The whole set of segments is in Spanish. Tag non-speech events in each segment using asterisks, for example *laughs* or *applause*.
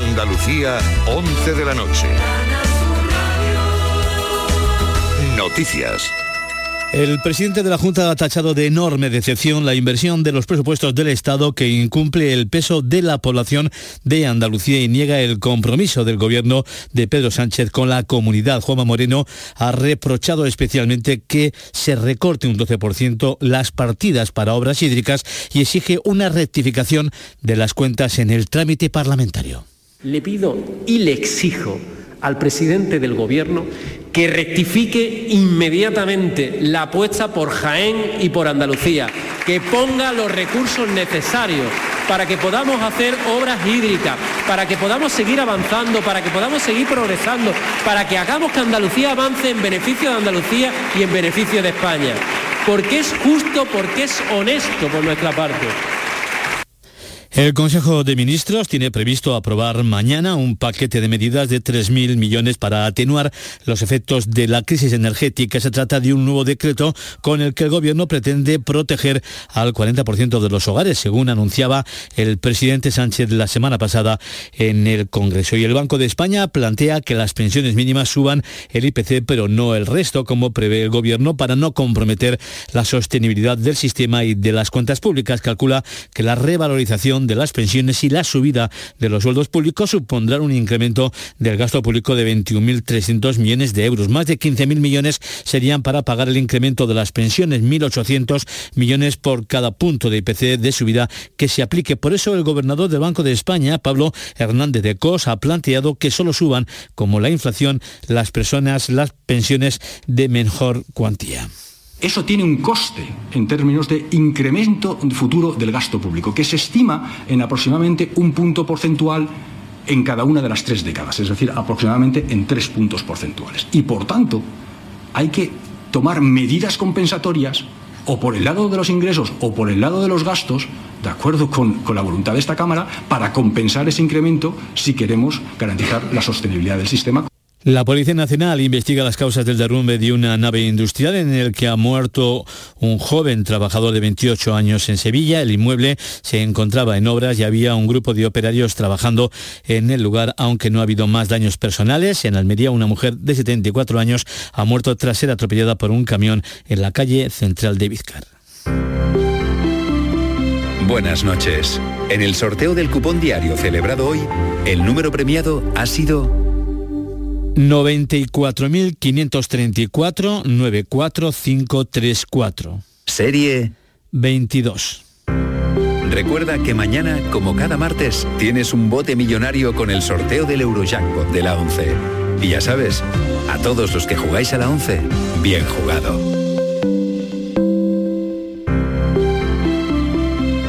Andalucía, 11 de la noche. Noticias. El presidente de la Junta ha tachado de enorme decepción la inversión de los presupuestos del Estado que incumple el peso de la población de Andalucía y niega el compromiso del gobierno de Pedro Sánchez con la comunidad. Juanma Moreno ha reprochado especialmente que se recorte un 12% las partidas para obras hídricas y exige una rectificación de las cuentas en el trámite parlamentario. Le pido y le exijo al presidente del Gobierno que rectifique inmediatamente la apuesta por Jaén y por Andalucía, que ponga los recursos necesarios para que podamos hacer obras hídricas, para que podamos seguir avanzando, para que podamos seguir progresando, para que hagamos que Andalucía avance en beneficio de Andalucía y en beneficio de España. Porque es justo, porque es honesto por nuestra parte. El Consejo de Ministros tiene previsto aprobar mañana un paquete de medidas de 3.000 millones para atenuar los efectos de la crisis energética. Se trata de un nuevo decreto con el que el Gobierno pretende proteger al 40% de los hogares, según anunciaba el presidente Sánchez la semana pasada en el Congreso. Y el Banco de España plantea que las pensiones mínimas suban el IPC, pero no el resto, como prevé el Gobierno, para no comprometer la sostenibilidad del sistema y de las cuentas públicas. Calcula que la revalorización de las pensiones y la subida de los sueldos públicos supondrán un incremento del gasto público de 21.300 millones de euros. Más de 15.000 millones serían para pagar el incremento de las pensiones, 1.800 millones por cada punto de IPC de subida que se aplique. Por eso el gobernador del Banco de España, Pablo Hernández de Cos, ha planteado que solo suban, como la inflación, las personas las pensiones de mejor cuantía. Eso tiene un coste en términos de incremento futuro del gasto público, que se estima en aproximadamente un punto porcentual en cada una de las tres décadas, es decir, aproximadamente en tres puntos porcentuales. Y por tanto, hay que tomar medidas compensatorias o por el lado de los ingresos o por el lado de los gastos, de acuerdo con, con, la voluntad de esta Cámara, para compensar ese incremento si queremos garantizar la sostenibilidad del sistema. La Policía Nacional investiga las causas del derrumbe de una nave industrial en el que ha muerto un joven trabajador de 28 años en Sevilla. El inmueble se encontraba en obras y había un grupo de operarios trabajando en el lugar, aunque no ha habido más daños personales. En Almería, una mujer de 74 años ha muerto tras ser atropellada por un camión en la calle central de Vizcar. Buenas noches. En el sorteo del cupón diario celebrado hoy, el número premiado ha sido 94.534 94534. Serie 22. Recuerda que mañana, como cada martes, tienes un bote millonario con el sorteo del Eurojackpot de la 11. Y ya sabes, a todos los que jugáis a la 11, bien jugado.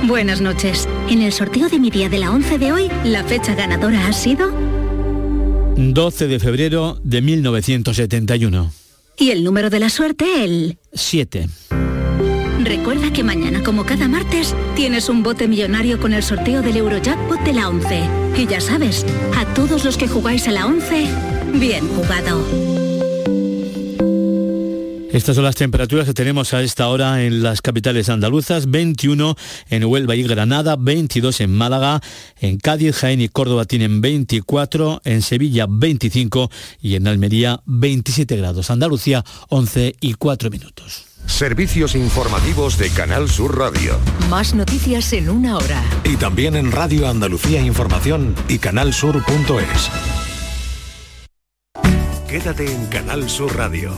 Buenas noches. En el sorteo de mi día de la 11 de hoy, la fecha ganadora ha sido 12 de febrero de 1971. Y el número de la suerte, el 7. Recuerda que mañana, como cada martes, tienes un bote millonario con el sorteo del Eurojackpot de la 11. Y ya sabes, a todos los que jugáis a la 11, bien jugado. Estas son las temperaturas que tenemos a esta hora en las capitales andaluzas, 21 en Huelva y Granada, 22 en Málaga, en Cádiz, Jaén y Córdoba tienen 24, en Sevilla 25 y en Almería 27 grados. Andalucía 11 y 4 minutos. Servicios informativos de Canal Sur Radio. Más noticias en una hora. Y también en Radio Andalucía Información y canalsur.es. Quédate en Canal Sur Radio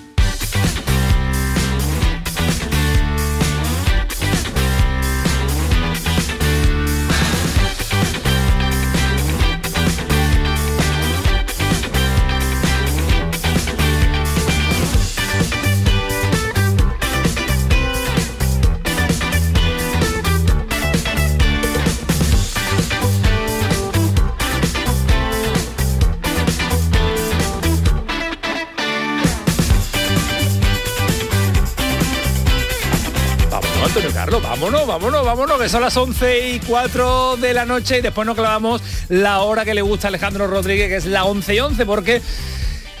Vámonos, vámonos, vámonos, que son las 11 y 4 de la noche y después nos clavamos la hora que le gusta a Alejandro Rodríguez, que es la 11 y 11, porque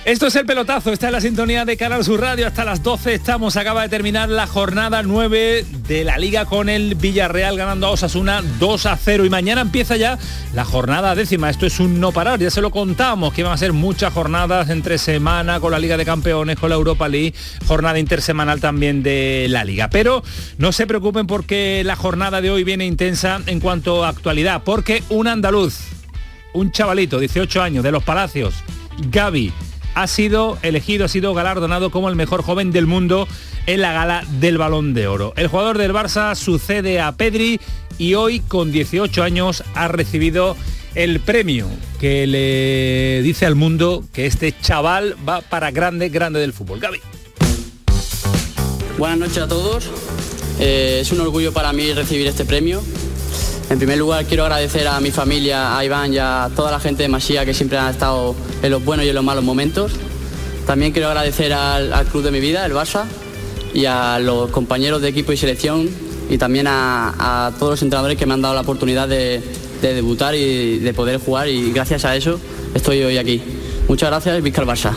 Esto es el pelotazo, está en la sintonía de Canal Sur Radio, hasta las 12 estamos, acaba de terminar la jornada 9 de la liga con el Villarreal ganando a Osasuna 2 a 0 y mañana empieza ya la jornada décima, esto es un no parar, ya se lo contamos, que van a ser muchas jornadas entre semana con la Liga de Campeones, con la Europa League, jornada intersemanal también de la liga, pero no se preocupen porque la jornada de hoy viene intensa en cuanto a actualidad, porque un andaluz, un chavalito, 18 años, de los Palacios, Gaby, ha sido elegido, ha sido galardonado como el mejor joven del mundo en la gala del Balón de Oro. El jugador del Barça sucede a Pedri y hoy con 18 años ha recibido el premio que le dice al mundo que este chaval va para grande, grande del fútbol. Gaby. Buenas noches a todos. Eh, es un orgullo para mí recibir este premio. En primer lugar quiero agradecer a mi familia, a Iván y a toda la gente de Masía que siempre han estado en los buenos y en los malos momentos. También quiero agradecer al, al club de mi vida, el Barça, y a los compañeros de equipo y selección y también a, todos los entrenadores que me han dado la oportunidad de debutar y de poder jugar y gracias a eso estoy hoy aquí. Muchas gracias y Barça.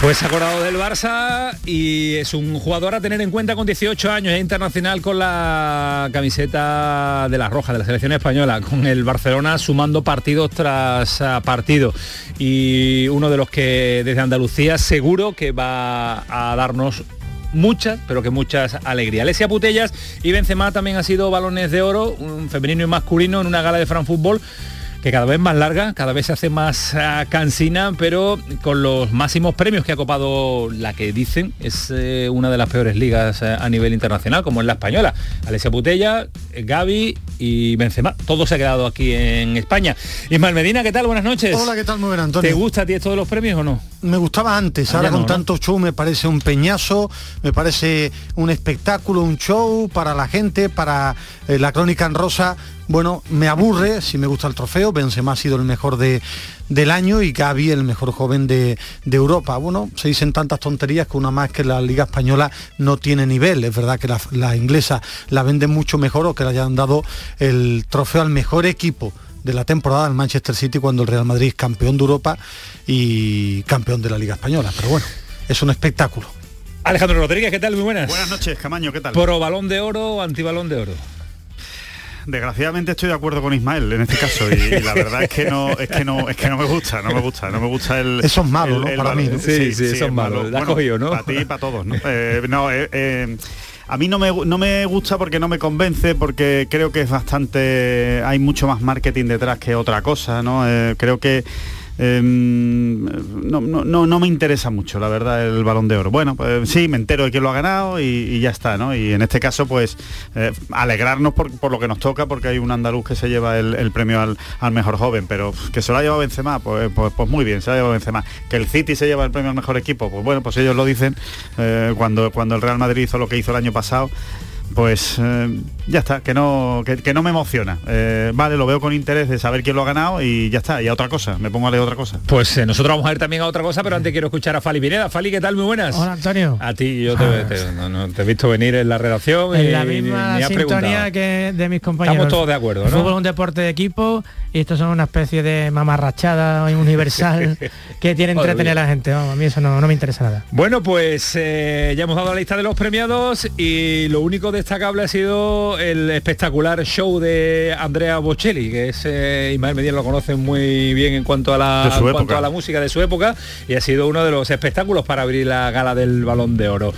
Pues acordado del Barça y es un jugador a tener en cuenta con 18 años, es internacional con la camiseta de la roja de la selección española, con el Barcelona sumando partidos tras partido y uno de los que desde Andalucía seguro que va a darnos muchas, pero que muchas alegrías. Alesia Putellas y Benzema también ha sido balones de oro, un femenino y masculino en una gala de Fran Fútbol que cada vez más larga, cada vez se hace más uh, cansina, pero con los máximos premios que ha copado la que dicen es eh, una de las peores ligas eh, a nivel internacional, como es la española. Alesia Putella, Gaby y Benzema. Todo se ha quedado aquí en España. Ismael Medina, ¿qué tal? Buenas noches. Hola, ¿qué tal? Muy bien, Antonio. ¿Te gusta a ti esto de los premios o no? Me gustaba antes, Ah, ahora con ¿no? tanto show me parece un peñazo, me parece un espectáculo, un show para la gente, para eh, la crónica en rosa. Bueno, me aburre si me gusta el trofeo, Benzema ha sido el mejor de, del año y Gaby el mejor joven de, de Europa. Bueno, se dicen tantas tonterías que una más que la Liga Española no tiene nivel. Es verdad que la, la inglesa la vende mucho mejor o que le hayan dado el trofeo al mejor equipo de la temporada del Manchester City cuando el Real Madrid es campeón de Europa y campeón de la Liga Española. Pero bueno, es un espectáculo. Alejandro Rodríguez, ¿qué tal? Muy buenas. Buenas noches, Camaño, ¿qué tal? ¿Pro balón de oro o antibalón de oro? Desgraciadamente estoy de acuerdo con Ismael en este caso y, y la verdad es que no es que no es que no me gusta, no me gusta, no me gusta el Eso es malo, el- ¿no? el Para mí. ¿no? Sí, sí, eso es malo. La cogido, ¿no? Para ti y para todos, ¿no? *laughs* Eh, no, eh, eh, a mí no me, no me gusta porque no me convence, porque creo que es bastante... Hay mucho más marketing detrás que otra cosa, ¿no? Eh, creo que... eh, no, no, no, me interesa mucho, la verdad, el balón de oro. Bueno, pues sí, me entero de que lo ha ganado y, ya está, ¿no? Y en este caso, pues, eh, alegrarnos por, por lo que nos toca, porque hay un andaluz que se lleva el, premio al, al mejor joven, pero que se lo ha llevado Benzema, pues, pues, pues muy bien, se lo ha llevado Benzema. Que el City se lleva el premio al mejor equipo, pues bueno, pues ellos lo dicen eh, cuando, cuando el Real Madrid hizo lo que hizo el año pasado. Pues eh, ya está, que no, que, que no me emociona. Eh, vale, lo veo con interés de saber quién lo ha ganado y ya está, y a otra cosa, me pongo a leer otra cosa. Pues eh, nosotros vamos a ir también a otra cosa, pero antes quiero escuchar a Fali Pineda. Fali, ¿qué tal? Muy buenas. Hola Antonio. A ti, yo te, te- no, no, te he visto venir en la redacción y En la misma ni has sintonía que de mis compañeros. Estamos todos de acuerdo, El ¿no? fútbol es un deporte de equipo y estos son una especie de mamarrachada universal *laughs* que tiene entretener a la gente. Vamos, a mí eso no, no me interesa nada. Bueno, pues eh, ya hemos dado la lista de los premiados y lo único destacable ha sido el espectacular show de Andrea Bocelli, que es eh, Ismael Medina lo conoce muy bien en cuanto a la en cuanto a la música de su época y ha sido uno de los espectáculos para abrir la gala del Balón de Oro.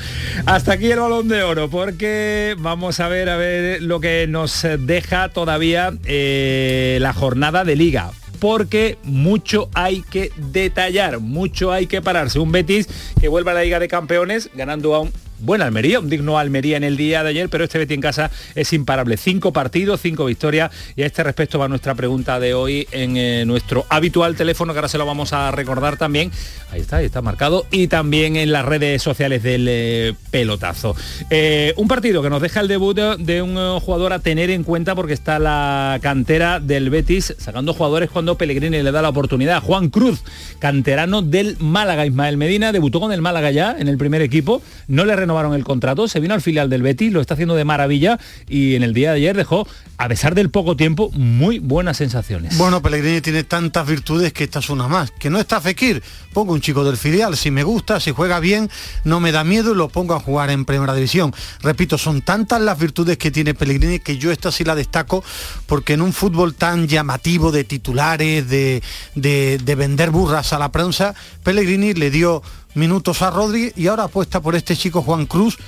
Hasta aquí el Balón de Oro, porque vamos a ver a ver lo que nos deja todavía eh, la jornada de liga porque mucho hay que detallar, mucho hay que pararse. Un Betis que vuelve a la Liga de Campeones ganando a un buen Almería, un digno Almería en el día de ayer, pero este Betis en casa es imparable. Cinco partidos, cinco victorias y a este respecto va nuestra pregunta de hoy en eh, nuestro habitual teléfono, que ahora se lo vamos a recordar también. Ahí está, ahí está marcado. Y también en las redes sociales del eh, pelotazo. Eh, un partido que nos deja el debut de, un jugador a tener en cuenta porque está la cantera del Betis sacando jugadores cuando Pellegrini le da la oportunidad. Juan Cruz, canterano del Málaga, Ismael Medina, debutó con el Málaga ya en el primer equipo, no le renovaron el contrato, se vino al filial del Betis, lo está haciendo de maravilla y en el día de ayer dejó a pesar del poco tiempo, muy buenas sensaciones. Bueno, Pellegrini tiene tantas virtudes que esta es una más. Que no está Fekir, pongo un chico del filial, si me gusta, si juega bien, no me da miedo y lo pongo a jugar en primera división. Repito, son tantas las virtudes que tiene Pellegrini que yo esta sí la destaco porque en un fútbol tan llamativo de titulares, de, de, de vender burras a la prensa, Pellegrini le dio minutos a Rodri y ahora apuesta por este chico Juan Cruz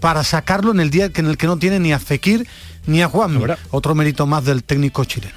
para sacarlo en el día en el que no tiene ni a Fekir ni a Juan. Otro mérito más del técnico chileno.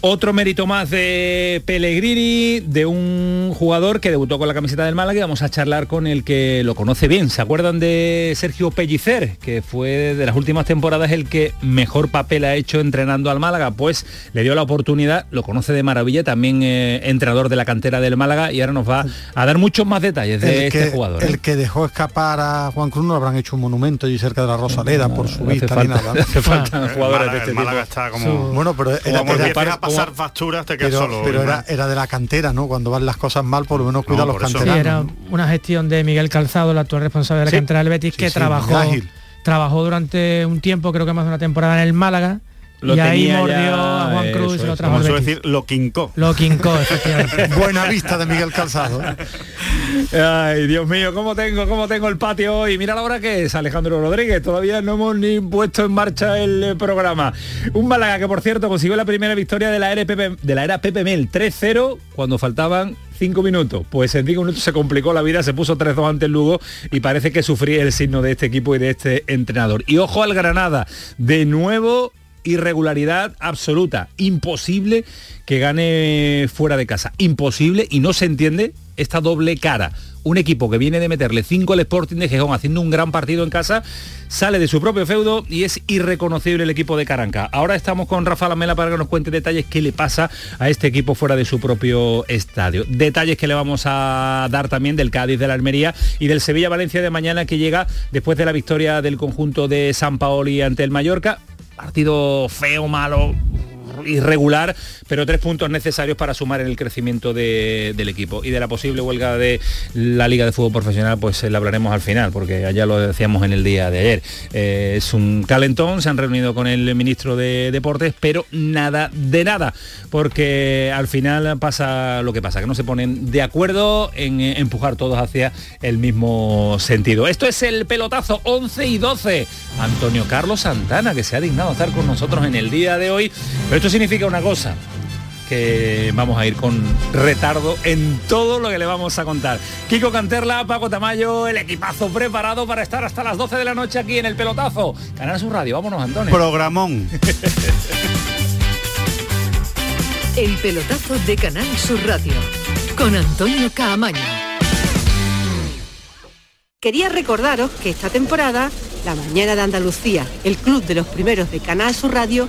Otro mérito más de Pellegrini, de un jugador que debutó con la camiseta del Málaga y vamos a charlar con el que lo conoce bien. ¿Se acuerdan de Sergio Pellicer, que fue de las últimas temporadas el que mejor papel ha hecho entrenando al Málaga? Pues le dio la oportunidad, lo conoce de maravilla, también eh, entrenador de la cantera del Málaga y ahora nos va a dar muchos más detalles de el que, este jugador. El que dejó escapar a Juan Cruz no habrán hecho un monumento allí cerca de la Rosaleda por su hace vista falta- ni nada. ¿no? *laughs* hace falta jugadores Málaga- de este el Málaga tipo. está como- Bueno, pero era, Como era- pasar facturas, te quedas pero, solo. pero era, de la cantera, ¿no? Cuando van las cosas mal, por lo menos cuida a los eso. Sí, canteranos. era una gestión de Miguel Calzado, el actual responsable de la Sí. cantera del Betis, Sí, que sí, trabajó, ágil. trabajó durante un tiempo, creo que más de una temporada en el Málaga. Lo y ahí mordió ya, a Juan eso Cruz y lo trajo Betis. decir, lo quincó. Lo quincó, efectivamente. *laughs* Buena vista de Miguel Calzado. Ay, Dios mío, ¿cómo tengo, cómo tengo el patio hoy? Mira la hora que es, Alejandro Rodríguez. Todavía no hemos ni puesto en marcha el eh, programa. Un Málaga que, por cierto, consiguió la primera victoria de la de la era Pepe Mel 3-0 cuando faltaban cinco minutos. Pues en cinco minutos se complicó la vida, se puso 3-2 ante el Lugo y parece que sufría el signo de este equipo y de este entrenador. Y ojo al Granada, de nuevo irregularidad absoluta, imposible que gane fuera de casa, imposible y no se entiende esta doble cara. Un equipo que viene de meterle 5 al Sporting de Gijón haciendo un gran partido en casa, sale de su propio feudo y es irreconocible el equipo de Caranca. Ahora estamos con Rafa Lamela para que nos cuente detalles qué le pasa a este equipo fuera de su propio estadio. Detalles que le vamos a dar también del Cádiz, de la Almería y del Sevilla-Valencia de mañana que llega después de la victoria del conjunto de San Paoli ante el Mallorca. Partido feo, malo, irregular, pero tres puntos necesarios para sumar en el crecimiento de- del equipo. Y de la posible huelga de la Liga de Fútbol Profesional, pues eh, la hablaremos al final, porque allá lo decíamos en el día de ayer. Eh, es un calentón, se han reunido con el ministro de Deportes, pero nada de nada, porque al final pasa lo que pasa, que no se ponen de acuerdo en eh, empujar todos hacia el mismo sentido. Esto es el pelotazo 11 y 12. Antonio Carlos Santana, que se ha dignado estar con nosotros en el día de hoy. Significa una cosa, que vamos a ir con retardo en todo lo que le vamos a contar. Kiko Canterla, Paco Tamayo, el equipazo preparado para estar hasta las 12 de la noche aquí en el pelotazo. Canal Sur Radio, vámonos Antonio. Programón. *laughs* El pelotazo de Canal Sur Radio con Antonio Caamaño. Quería recordaros que esta temporada, La Mañana de Andalucía, el club de los primeros de Canal Sur Radio,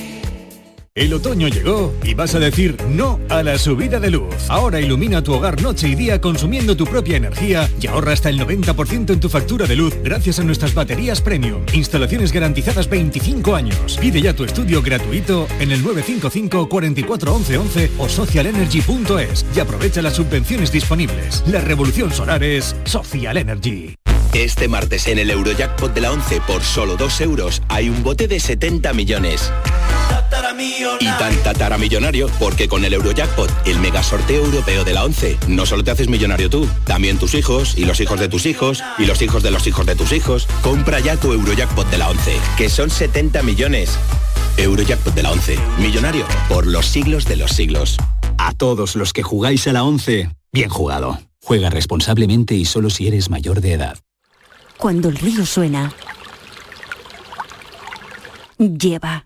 El otoño llegó y vas a decir no a la subida de luz. Ahora ilumina tu hogar noche y día consumiendo tu propia energía y ahorra hasta el 90% en tu factura de luz gracias a nuestras baterías premium. Instalaciones garantizadas 25 años. Pide ya tu estudio gratuito en el 955 44 11 11 o socialenergy.es y aprovecha las subvenciones disponibles. La revolución solar es Social Energy. Este martes en el Eurojackpot de la 11 por solo 2 euros hay un bote de 70 millones. Y tan tataramillonario porque con el Eurojackpot, el mega sorteo europeo de la 11, no solo te haces millonario tú, también tus hijos y los hijos de tus hijos y los hijos de los hijos de tus hijos. Compra ya tu Eurojackpot de la 11, que son 70 millones. Eurojackpot de la 11, millonario por los siglos de los siglos. A todos los que jugáis a la 11, bien jugado. Juega responsablemente y solo si eres mayor de edad. Cuando el río suena, lleva.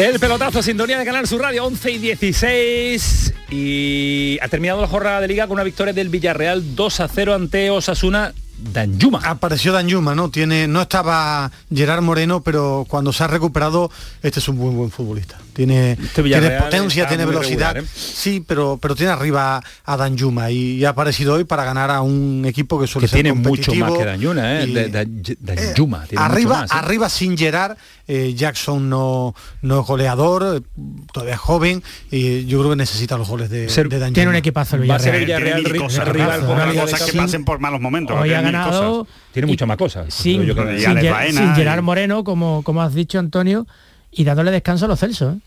El pelotazo, sintonía de Canal Sur Radio, 11 y 16. Y ha terminado la jornada de liga con una victoria del Villarreal 2 a 0 ante Osasuna. Danjuma. Apareció Danjuma, ¿no? Tiene, no estaba Gerard Moreno, pero cuando se ha recuperado, este es un muy buen futbolista. Tiene, Este tiene Villarreal potencia, tiene velocidad. regular, ¿eh? Sí, pero, pero tiene arriba a Danjuma y, y ha aparecido hoy para ganar a un equipo que suele Que ser tiene mucho más que Danjuma, ¿eh? y- De- de- Danjuma. tiene mucho arriba, más, ¿eh? arriba sin Gerard, eh, Jackson no, no es goleador, eh, todavía es joven y yo creo que necesita los goles de, de Danjuma. Tiene un equipazo el Va a ser Villarreal. Villarreal Tiene cosas, rival con la Una cosa que pasen por malos momentos. Hoy tiene ha ganado. Tiene muchas más cosas. sin, Yo creo que- Y sin sin y- Gerard Moreno, como, como has dicho Antonio, y dándole descanso a los Celsos. ¿eh?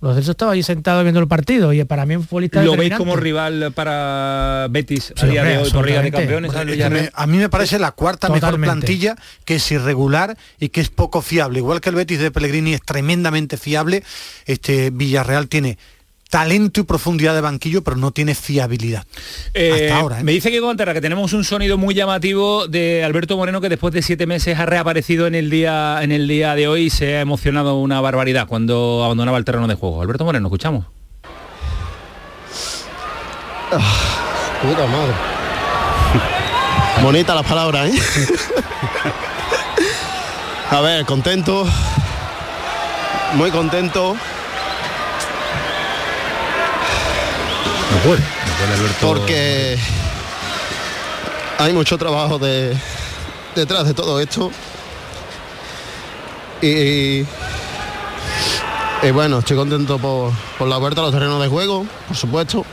Los Celsos estaban ahí sentados viendo el partido y para mí un futbolista ¿Lo veis como rival para Betis a Sí, día hombre, de hoy por Liga de. Campeones? al Es que Villarreal? me- a mí me parece la cuarta mejor plantilla que es irregular y que es poco fiable. Igual que el Betis de Pellegrini es tremendamente fiable, este Villarreal tiene talento y profundidad de banquillo, pero no tiene fiabilidad. Eh, Hasta ahora, ¿eh? Me dice que Antera que tenemos un sonido muy llamativo de Alberto Moreno que después de siete meses ha reaparecido en el día en el día de hoy y se ha emocionado una barbaridad cuando abandonaba el terreno de juego. Alberto Moreno, escuchamos. Puta madre. *laughs* Bonita las palabras, ¿eh? *laughs* A ver, contento. Muy contento. No. Porque hay mucho trabajo de, detrás de todo esto. Y, y bueno, estoy contento por, por la vuelta a los terrenos de juego, por supuesto.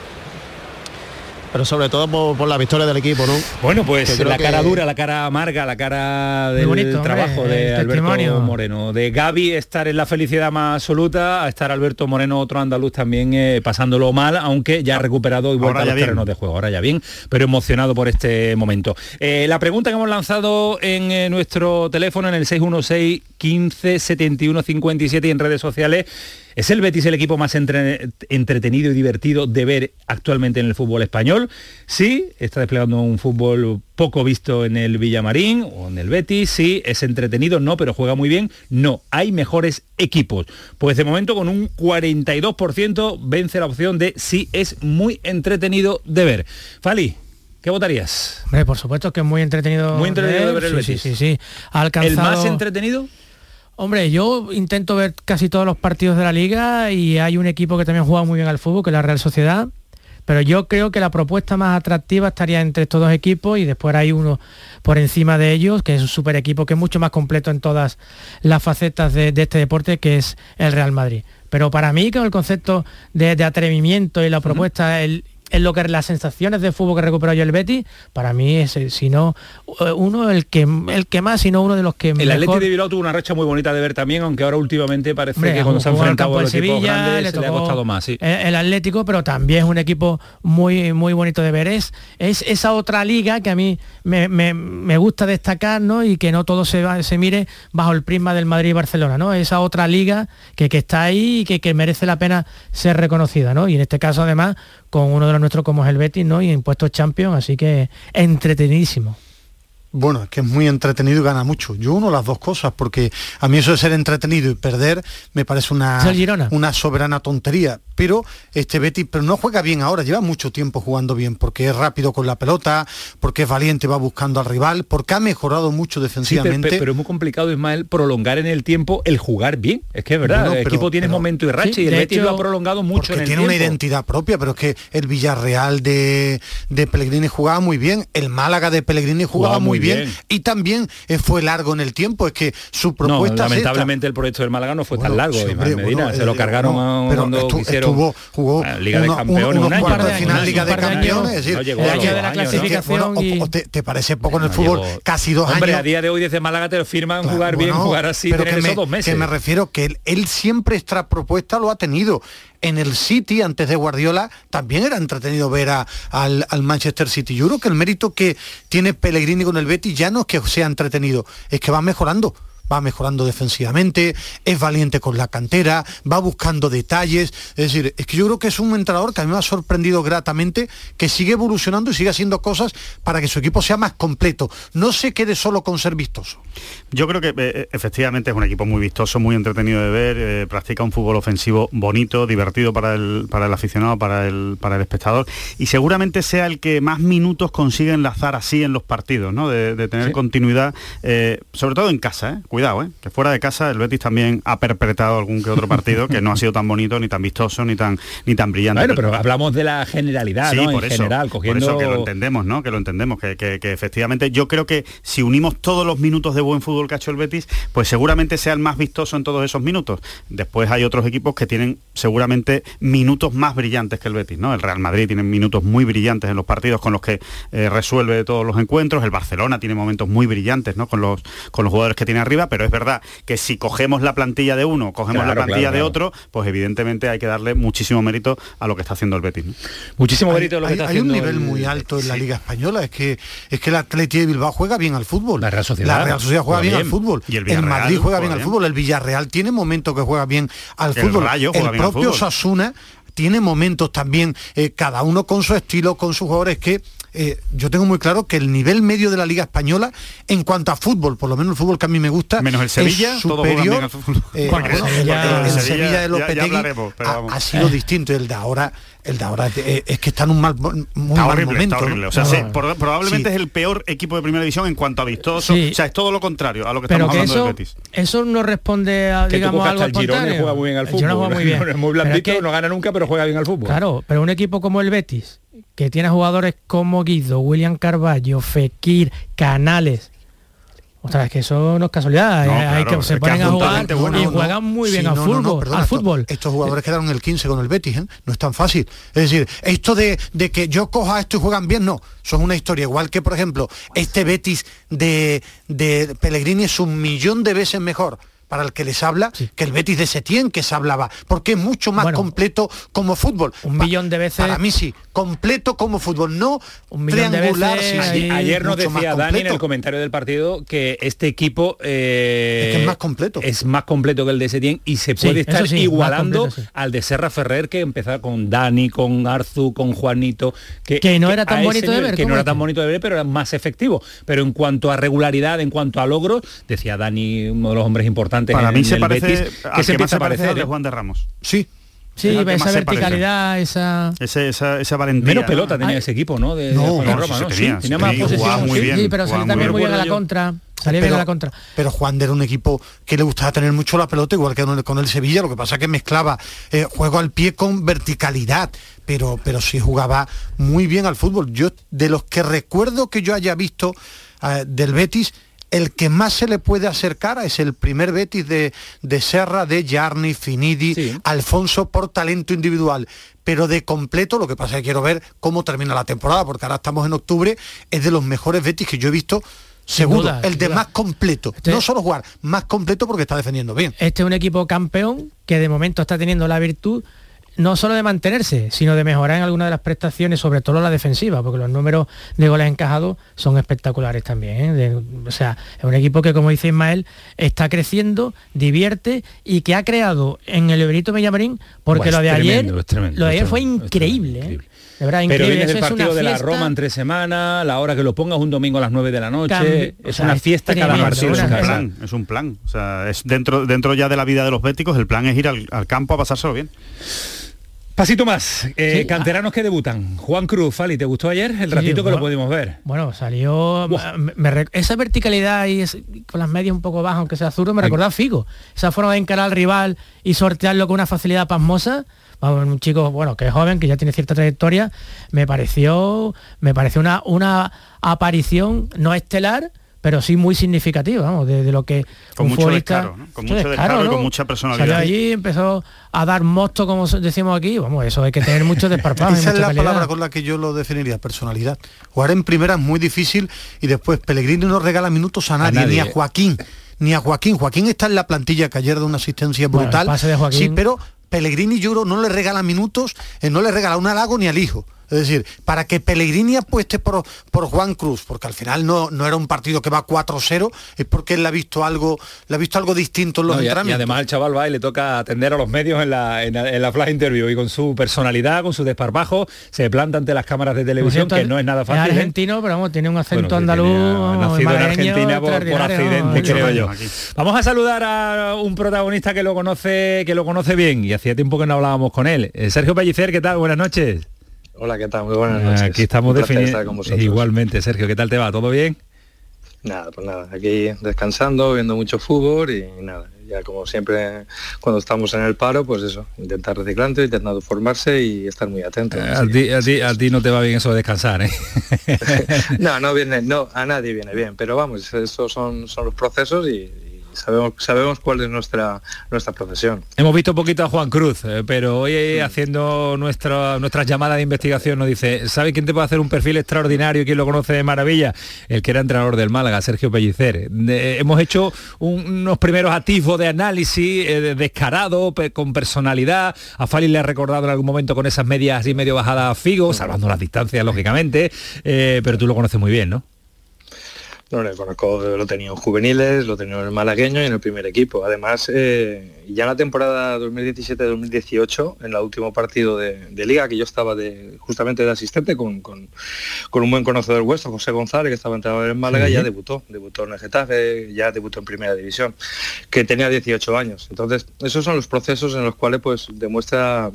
Pero sobre todo por, por la victoria del equipo, ¿no? Bueno, pues la que- cara dura, la cara amarga, la cara del bonito, hombre, trabajo de Alberto testimonio. Moreno. De Gaby estar en la felicidad más absoluta, a estar Alberto Moreno, otro andaluz también eh, pasándolo mal, aunque ya ha recuperado y vuelta a los bien. terrenos de juego. Ahora ya bien, pero emocionado por este momento. Eh, la pregunta que hemos lanzado en eh, nuestro teléfono, en el 616 15 71 57 y en redes sociales, ¿Es el Betis el equipo más entre- entretenido y divertido de ver actualmente en el fútbol español? Sí, está desplegando un fútbol poco visto en el Villamarín o en el Betis. Sí, es entretenido, no, pero juega muy bien. No, hay mejores equipos. Pues de momento con un 42% vence la opción de sí es muy entretenido de ver. Fali, ¿qué votarías? Hombre, por supuesto que es muy entretenido. Muy entretenido de ver el sí, Betis. Sí, sí, sí. Ha ¿El alcanzado... más entretenido? Hombre, yo intento ver casi todos los partidos de la liga y hay un equipo que también juega muy bien al fútbol, que es la Real Sociedad. Pero yo creo que la propuesta más atractiva estaría entre estos dos equipos y después hay uno por encima de ellos, que es un super equipo que es mucho más completo en todas las facetas de, de este deporte, que es el Real Madrid. Pero para mí, con el concepto de, de atrevimiento y la propuesta, el, en lo que las sensaciones de fútbol que recuperó yo el Betis, para mí es, eh, si no, eh, uno el que el que más, sino uno de los que El mejor... Atlético de Bilbao tuvo una racha muy bonita de ver también, aunque ahora últimamente parece Hombre, que cuando se ha enfrentado a los equipos Sevilla, grandes le se le ha costado más, sí. el Atlético, pero también es un equipo muy, muy bonito de ver. Es, es esa otra liga que a mí me, me- me gusta destacar, ¿no? Y que no todo se, va- se mire bajo el prisma del Madrid y Barcelona, ¿no? Esa otra liga que, que está ahí y que, que merece la pena ser reconocida, ¿no? Y en este caso, además, con uno de lo nuestro como es el Betis, ¿no? Y en puestos Champions, así que entretenidísimo. Bueno, es que es muy entretenido y gana mucho. Yo uno las dos cosas, porque a mí eso de ser entretenido y perder me parece una, una soberana tontería. Pero este Betis, pero no juega bien ahora, lleva mucho tiempo jugando bien, porque es rápido con la pelota, porque es valiente, va buscando al rival, porque ha mejorado mucho defensivamente. pero, es muy complicado, Ismael, prolongar en el tiempo el jugar bien. Es que es verdad, el equipo tiene momento y racha y el Betis lo ha prolongado mucho en el tiene una identidad propia, pero es que el Villarreal de, de Pellegrini jugaba muy bien, el Málaga de Pellegrini jugaba, muy bien y también eh, fue largo en el tiempo. Es que su propuesta. lamentablemente el proyecto del Málaga no fue tan largo. Medina, se lo eh, cargaron cuando quisieron. jugó Liga de Campeones, un año, de final Liga de Campeones. Es decir, de la clasificación. te, parece poco en el fútbol? Casi dos Hombre, a día de hoy desde Málaga te lo firman jugar bien, jugar así, pero tener esos dos meses. Que me refiero que él siempre esta propuesta lo ha tenido en el City antes de Guardiola también era entretenido ver al, Manchester City. Yo creo que el mérito que tiene Pellegrini con el Betis ya no es que sea entretenido, es que va mejorando va mejorando defensivamente, es valiente con la cantera, va buscando detalles. Es decir, es que yo creo que es un entrenador que a mí me ha sorprendido gratamente, que sigue evolucionando y sigue haciendo cosas para que su equipo sea más completo. No se quede solo con ser vistoso. Yo creo que eh, efectivamente es un equipo muy vistoso, muy entretenido de ver, eh, practica un fútbol ofensivo bonito, divertido para el, para el aficionado, para el, para el espectador, y seguramente sea el que más minutos consigue enlazar así en los partidos, ¿no? de, tener continuidad, eh, sobre todo en casa. ¿eh? Cuidado, ¿eh? que fuera de casa el Betis también ha perpetrado algún que otro partido que no ha sido tan bonito, ni tan vistoso, ni tan, ni tan brillante. Bueno, pero hablamos de la generalidad, ¿no? Por en eso, general, cogiendo... Por eso que lo entendemos, ¿no? Que lo entendemos, que, que, efectivamente yo creo que si unimos todos los minutos de buen fútbol que ha hecho el Betis, pues seguramente sea el más vistoso en todos esos minutos. Después hay otros equipos que tienen seguramente minutos más brillantes que el Betis, ¿no? El Real Madrid tiene minutos muy brillantes en los partidos con los que eh, resuelve todos los encuentros, el Barcelona tiene momentos muy brillantes, ¿no? Con los, con los jugadores que tiene arriba, pero es verdad que si cogemos la plantilla de uno, cogemos la plantilla de otro, pues evidentemente hay que darle muchísimo mérito a lo que está haciendo el Betis. Muchísimo mérito a lo que está haciendo. Hay un nivel muy alto en la Liga Española, es que es que el Atleti de Bilbao juega bien al fútbol. La Real Sociedad, la Real Sociedad juega, bien, al fútbol. Y el, Madrid juega bien, al fútbol. El Villarreal tiene momentos que juega bien al fútbol. el propio Sasuna tiene momentos también, eh, cada uno con su estilo, con sus jugadores que eh, yo tengo muy claro que el nivel medio de la Liga Española, en cuanto a fútbol, por lo menos el fútbol que a mí me gusta, menos el Sevilla, es superior. Eh, el, Sevilla, de Lopetegui ha, sido distinto. El de ahora, el de ahora eh, es que está en un mal, muy mal momento. O sea, probablemente es el peor equipo de primera división en cuanto a vistoso. O sea, es todo lo contrario a lo que estamos hablando eso, del Betis. Eso no responde a, digamos, algo el Girona juega muy bien al fútbol. muy bien. *laughs* es muy blandito, no gana nunca, pero juega bien al fútbol. Claro, pero un equipo como el Betis, que tiene jugadores como Guido, William Carballo, Fekir, Canales. O sea, es que eso no es casualidad, eh, hay que se ponen a jugar y juegan muy bien al, fútbol, al fútbol. Estos, jugadores quedaron el 15 con el Betis, ¿eh? no es tan fácil. Es decir, esto de, de, que yo coja esto y juegan bien, no. Son una historia. Igual que, por ejemplo, este Betis de, de Pellegrini es un millón de veces mejor para el que les habla que el Betis de Setién que se hablaba, porque es mucho más completo como fútbol. Un millón de veces. Para mí sí, completo como fútbol, no un triangular. De veces, ayer, nos decía Dani en el comentario del partido que este equipo eh, es, más completo. Es más completo que el de Setién y se puede estar igualando al de Serra Ferrer que empezaba con Dani, con Arzu, con Juanito, que, no era tan bonito de ver. Que no era tan bonito de ver, pero era más efectivo. Pero en cuanto a regularidad, en cuanto a logros, decía Dani, uno de los hombres importantes para mí se parece Betis, que se empieza a parecer de Juan de Ramos. Sí, Sí, esa verticalidad, esa... esa... esa... valentía. Menos pelota tenía ese equipo, ¿no? De, no, de Roma, ¿no? Tenía, tenía más posesión. Muy bien, sí, pero salía también muy bien a la contra. Salía bien a la contra. Pero Juan era un equipo que le gustaba tener mucho la pelota, igual que con el Sevilla, lo que pasa es que mezclaba eh, juego al pie con verticalidad, pero, pero sí jugaba muy bien al fútbol. Yo, de los que recuerdo que yo haya visto eh, del Betis, el que más se le puede acercar es el primer Betis de, de Serra, de Jarni, Finidi, Alfonso por talento individual. Pero de completo, lo que pasa es que quiero ver cómo termina la temporada, porque ahora estamos en octubre, es de los mejores Betis que yo he visto Seguro, el de más completo. Este no solo jugar, más completo porque está defendiendo bien. Este es un equipo campeón que de momento está teniendo la virtud no solo de mantenerse, sino de mejorar en alguna de las prestaciones, sobre todo la defensiva, porque los números de goles encajados son espectaculares también. ¿eh? o sea, es un equipo que, como dice Ismael, está creciendo, divierte y que ha creado en el Benito Villamarín, porque lo de ayer, lo de ayer fue increíble. ¿eh? De verdad, Pero increíble. es una partido de la. Roma entre semana, la hora que lo pongas un domingo a las 9 de la noche. Cambio- o es sea, una es fiesta cada tremendo, partido. es en un plan, es un plan. O sea, es dentro, dentro ya de la vida de los béticos, el plan es ir al, al campo a pasárselo bien. Pasito más, eh, Sí, canteranos que debutan. Juan Cruz, Fali, ¿te gustó ayer? El Sí, ratito que lo pudimos ver. Bueno, salió me- me rec- esa verticalidad y es- con las medias un poco bajas, aunque sea zurdo, me recordaba a Figo. Esa forma de encarar al rival y sortearlo con una facilidad pasmosa. Vamos, un chico, bueno, que es joven, que ya tiene cierta trayectoria, me pareció, me pareció una, una aparición no estelar, pero sí muy significativa, vamos, de, de lo que Con un mucho futbolista- descaro, ¿no? Con mucho descaro y con mucha personalidad. Salió allí, empezó a dar mosto, como decimos aquí, vamos, eso hay que tener mucho desparpajo. y Esa es la calidad. palabra con la que yo lo definiría, personalidad. Jugar en primera es muy difícil y después Pellegrini no regala minutos a nadie, ni a. Joaquín, ni a Joaquín. Joaquín está en la plantilla que ayer da una asistencia brutal. pase de Joaquín. Sí, pero Pellegrini yo creo no le regala minutos, eh, no le regala un halago ni al hijo. Es decir, para que Pellegrini apueste por, por Juan Cruz, porque al final no, no era un partido que va 4-0, es porque él le ha visto algo, le ha visto algo distinto en los No, y, además el chaval va y le toca atender a los medios en la, en la, en la flash interview y con su personalidad, con su desparpajo, se planta ante las cámaras de televisión, que no es nada fácil. Es ¿eh? argentino, pero vamos, tiene un acento Bueno, andaluz. nacido en Argentina por, accidente, creo yo. Vamos a saludar a un protagonista que lo conoce, que lo conoce bien y hacía tiempo que no hablábamos con él. Eh, Sergio Pellicer, ¿qué tal? Buenas noches. Hola, ¿qué tal? Muy buenas noches. Aquí estamos definiendo. Igualmente, Sergio, ¿qué tal te va? ¿Todo bien? Nada, pues nada, aquí descansando, viendo mucho fútbol y nada, ya como siempre cuando estamos en el paro, pues eso, intentar reciclante, intentando formarse y estar muy atento. Eh, a, ti, a ti- a ti no te va bien eso de descansar, ¿eh? *laughs* No, no viene, no, a nadie viene bien, pero vamos, esos son, son los procesos y sabemos, sabemos cuál es nuestra, nuestra profesión. Hemos visto un poquito a Juan Cruz, eh, pero hoy eh, haciendo nuestra, nuestras llamadas de investigación nos dice, ¿sabe quién te puede hacer un perfil extraordinario y quién lo conoce de maravilla? El que era entrenador del Málaga, Sergio Pellicer. Eh, hemos hecho un- unos primeros atisbos de análisis eh, de- descarado, pe- con personalidad. A Fali le ha recordado en algún momento con esas medias así medio bajadas a Figo, salvando las distancias, lógicamente, pero tú lo conoces muy bien, ¿no? No, le conozco, lo he tenido en juveniles, lo he tenido en el malagueño y en el primer equipo. Además, eh, ya en la temporada 2017-2018, en el último partido de, de liga, que yo estaba de, justamente de asistente con, con- con un buen conocedor vuestro, José González, que estaba entrenador en Málaga, Sí. ya debutó, debutó en el Getafe, ya debutó en primera división, que tenía 18 años. Entonces, esos son los procesos en los cuales pues demuestra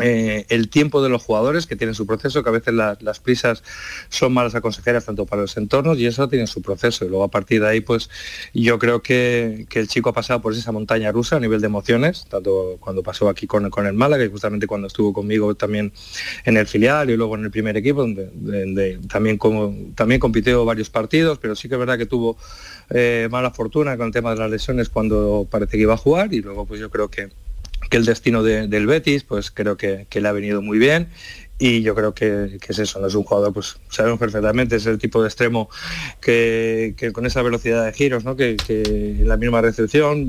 eh, el tiempo de los jugadores que tienen su proceso, que a veces la- las prisas son malas aconsejeras tanto para los entornos y eso tiene su proceso. Y luego a partir de ahí, pues yo creo que, que el chico ha pasado por esa montaña rusa a nivel de emociones, tanto cuando pasó aquí con, con el Málaga y justamente cuando estuvo conmigo también en el filial y luego en el primer equipo, donde, donde también, como, también compitió varios partidos, pero sí que es verdad que tuvo eh, mala fortuna con el tema de las lesiones cuando parece que iba a jugar y luego pues yo creo que que el destino de- del Betis, pues creo que le ha venido muy bien y yo creo que, que es eso, no es un jugador, pues sabemos perfectamente, es el tipo de extremo que, que con esa velocidad de giros, ¿no? que, que en la misma recepción,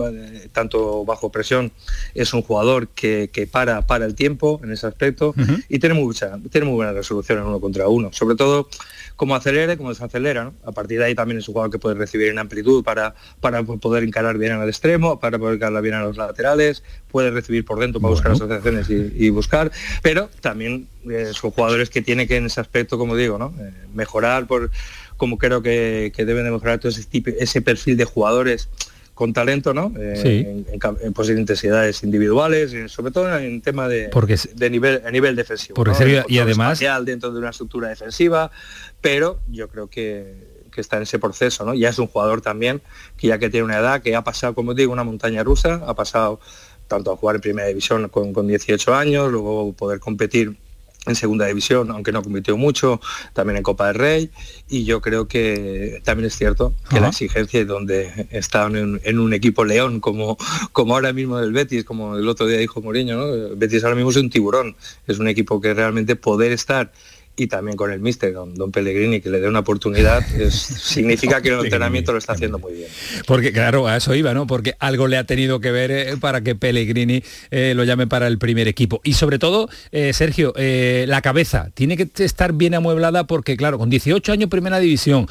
tanto bajo presión, es un jugador que, que para, para el tiempo en ese aspecto y tiene mucha, tiene muy buena resolución en uno contra uno, sobre todo como acelere, como desacelera. ¿no? A partir de ahí también es un jugador que puede recibir en amplitud para, para poder encarar bien al extremo, para poder encarar bien a los laterales, puede recibir por dentro para buscar asociaciones y, y buscar, pero también eh, son jugadores que tiene que en ese aspecto, como digo, ¿no? Eh, mejorar por como creo que, que deben de mejorar todo ese, tipo, ese perfil de jugadores con talento, ¿no? Eh, Sí. en, en pues, en intensidades individuales, en- sobre todo en tema de, Porque- de nivel, a nivel defensivo. Porque ¿no? El y además- dentro de una estructura defensiva, pero yo creo que, que está en ese proceso, ¿no? Ya es un jugador también que ya que tiene una edad, que ha pasado, como digo, una montaña rusa, ha pasado tanto a jugar en primera división con, con 18 años, luego poder competir en segunda división, aunque no compitió mucho, también en Copa del Rey, y yo creo que también es cierto que la exigencia y donde está en, un- en un equipo león como, como ahora mismo del Betis, como el otro día dijo Mourinho, ¿no? El Betis ahora mismo es un tiburón, es un equipo que realmente poder estar y también con el míster, don, don Pellegrini, que le dé una oportunidad, *laughs* es- significa que el entrenamiento lo está haciendo muy bien. Porque claro, a eso iba, ¿no? Porque algo le ha tenido que ver eh, para que Pellegrini eh, lo llame para el primer equipo. Y sobre todo, eh, Sergio, la cabeza tiene que estar bien amueblada porque, claro, con 18 años primera división,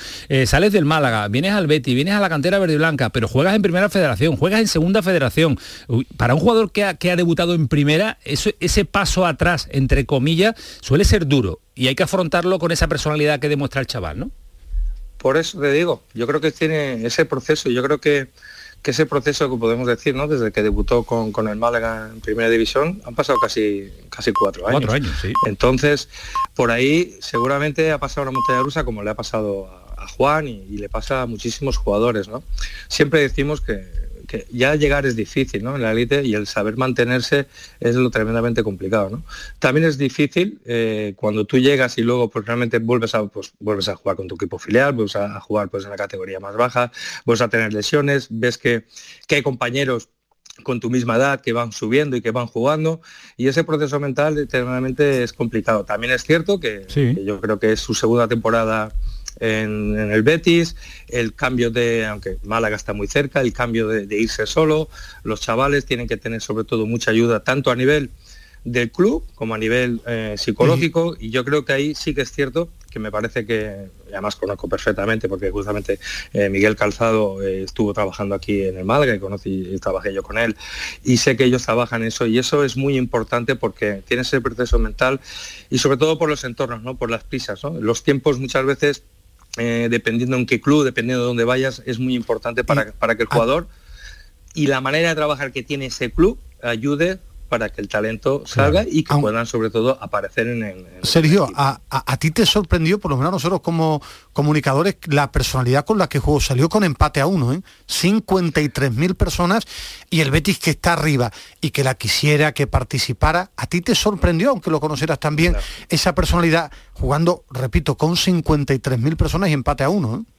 sales del Málaga, vienes al Betty, vienes a la cantera verde y blanca, pero juegas en primera federación, juegas en segunda federación. Uy, para un jugador que ha, que ha debutado en primera, eso- ese paso atrás, entre comillas, suele ser duro. Y hay que afrontarlo con esa personalidad que demuestra el chaval, ¿no? Por eso te digo, yo creo que tiene ese proceso, yo creo que, que ese proceso que podemos decir, ¿no? Desde que debutó con, con el Málaga en primera división, han pasado casi, casi cuatro años. Cuatro años, sí. Entonces, por ahí seguramente ha pasado una montaña rusa como le ha pasado a, a Juan y, y le pasa a muchísimos jugadores, ¿no? Siempre decimos que, que ya llegar es difícil, ¿no? En la élite y el saber mantenerse es lo tremendamente complicado, ¿no? También es difícil eh, cuando tú llegas y luego pues realmente vuelves a, pues, vuelves a jugar con tu equipo filial, vuelves a, jugar pues en la categoría más baja, vuelves a tener lesiones, ves que, que hay compañeros con tu misma edad que van subiendo y que van jugando y ese proceso mental determinadamente es complicado. También es cierto que, Sí. que yo creo que es su segunda temporada en, en el Betis, el cambio de, aunque Málaga está muy cerca, el cambio de, de irse solo, los chavales tienen que tener sobre todo mucha ayuda tanto a nivel del club como a nivel eh, psicológico y yo creo que ahí sí que es cierto que me parece que además conozco perfectamente porque justamente eh, Miguel Calzado eh, estuvo trabajando aquí en el Málaga y conocí y trabajé yo con él y sé que ellos trabajan eso y eso es muy importante porque tienes ese proceso mental y sobre todo por los entornos, ¿no? por las prisas. ¿no? Los tiempos muchas veces, eh, dependiendo en qué club, dependiendo de dónde vayas, es muy importante para, para que el jugador y la manera de trabajar que tiene ese club ayude para que el talento salga y que puedan sobre todo aparecer en el... en- Sergio, a, a- a ti te sorprendió, por lo menos nosotros como comunicadores, la personalidad con la que jugó. Salió con empate a uno, ¿eh? 53.000 personas y el Betis que está arriba y que la quisiera, que participara. ¿A ti te sorprendió, aunque lo conocieras también, esa personalidad jugando, repito, con 53.000 personas y empate a uno? ¿eh?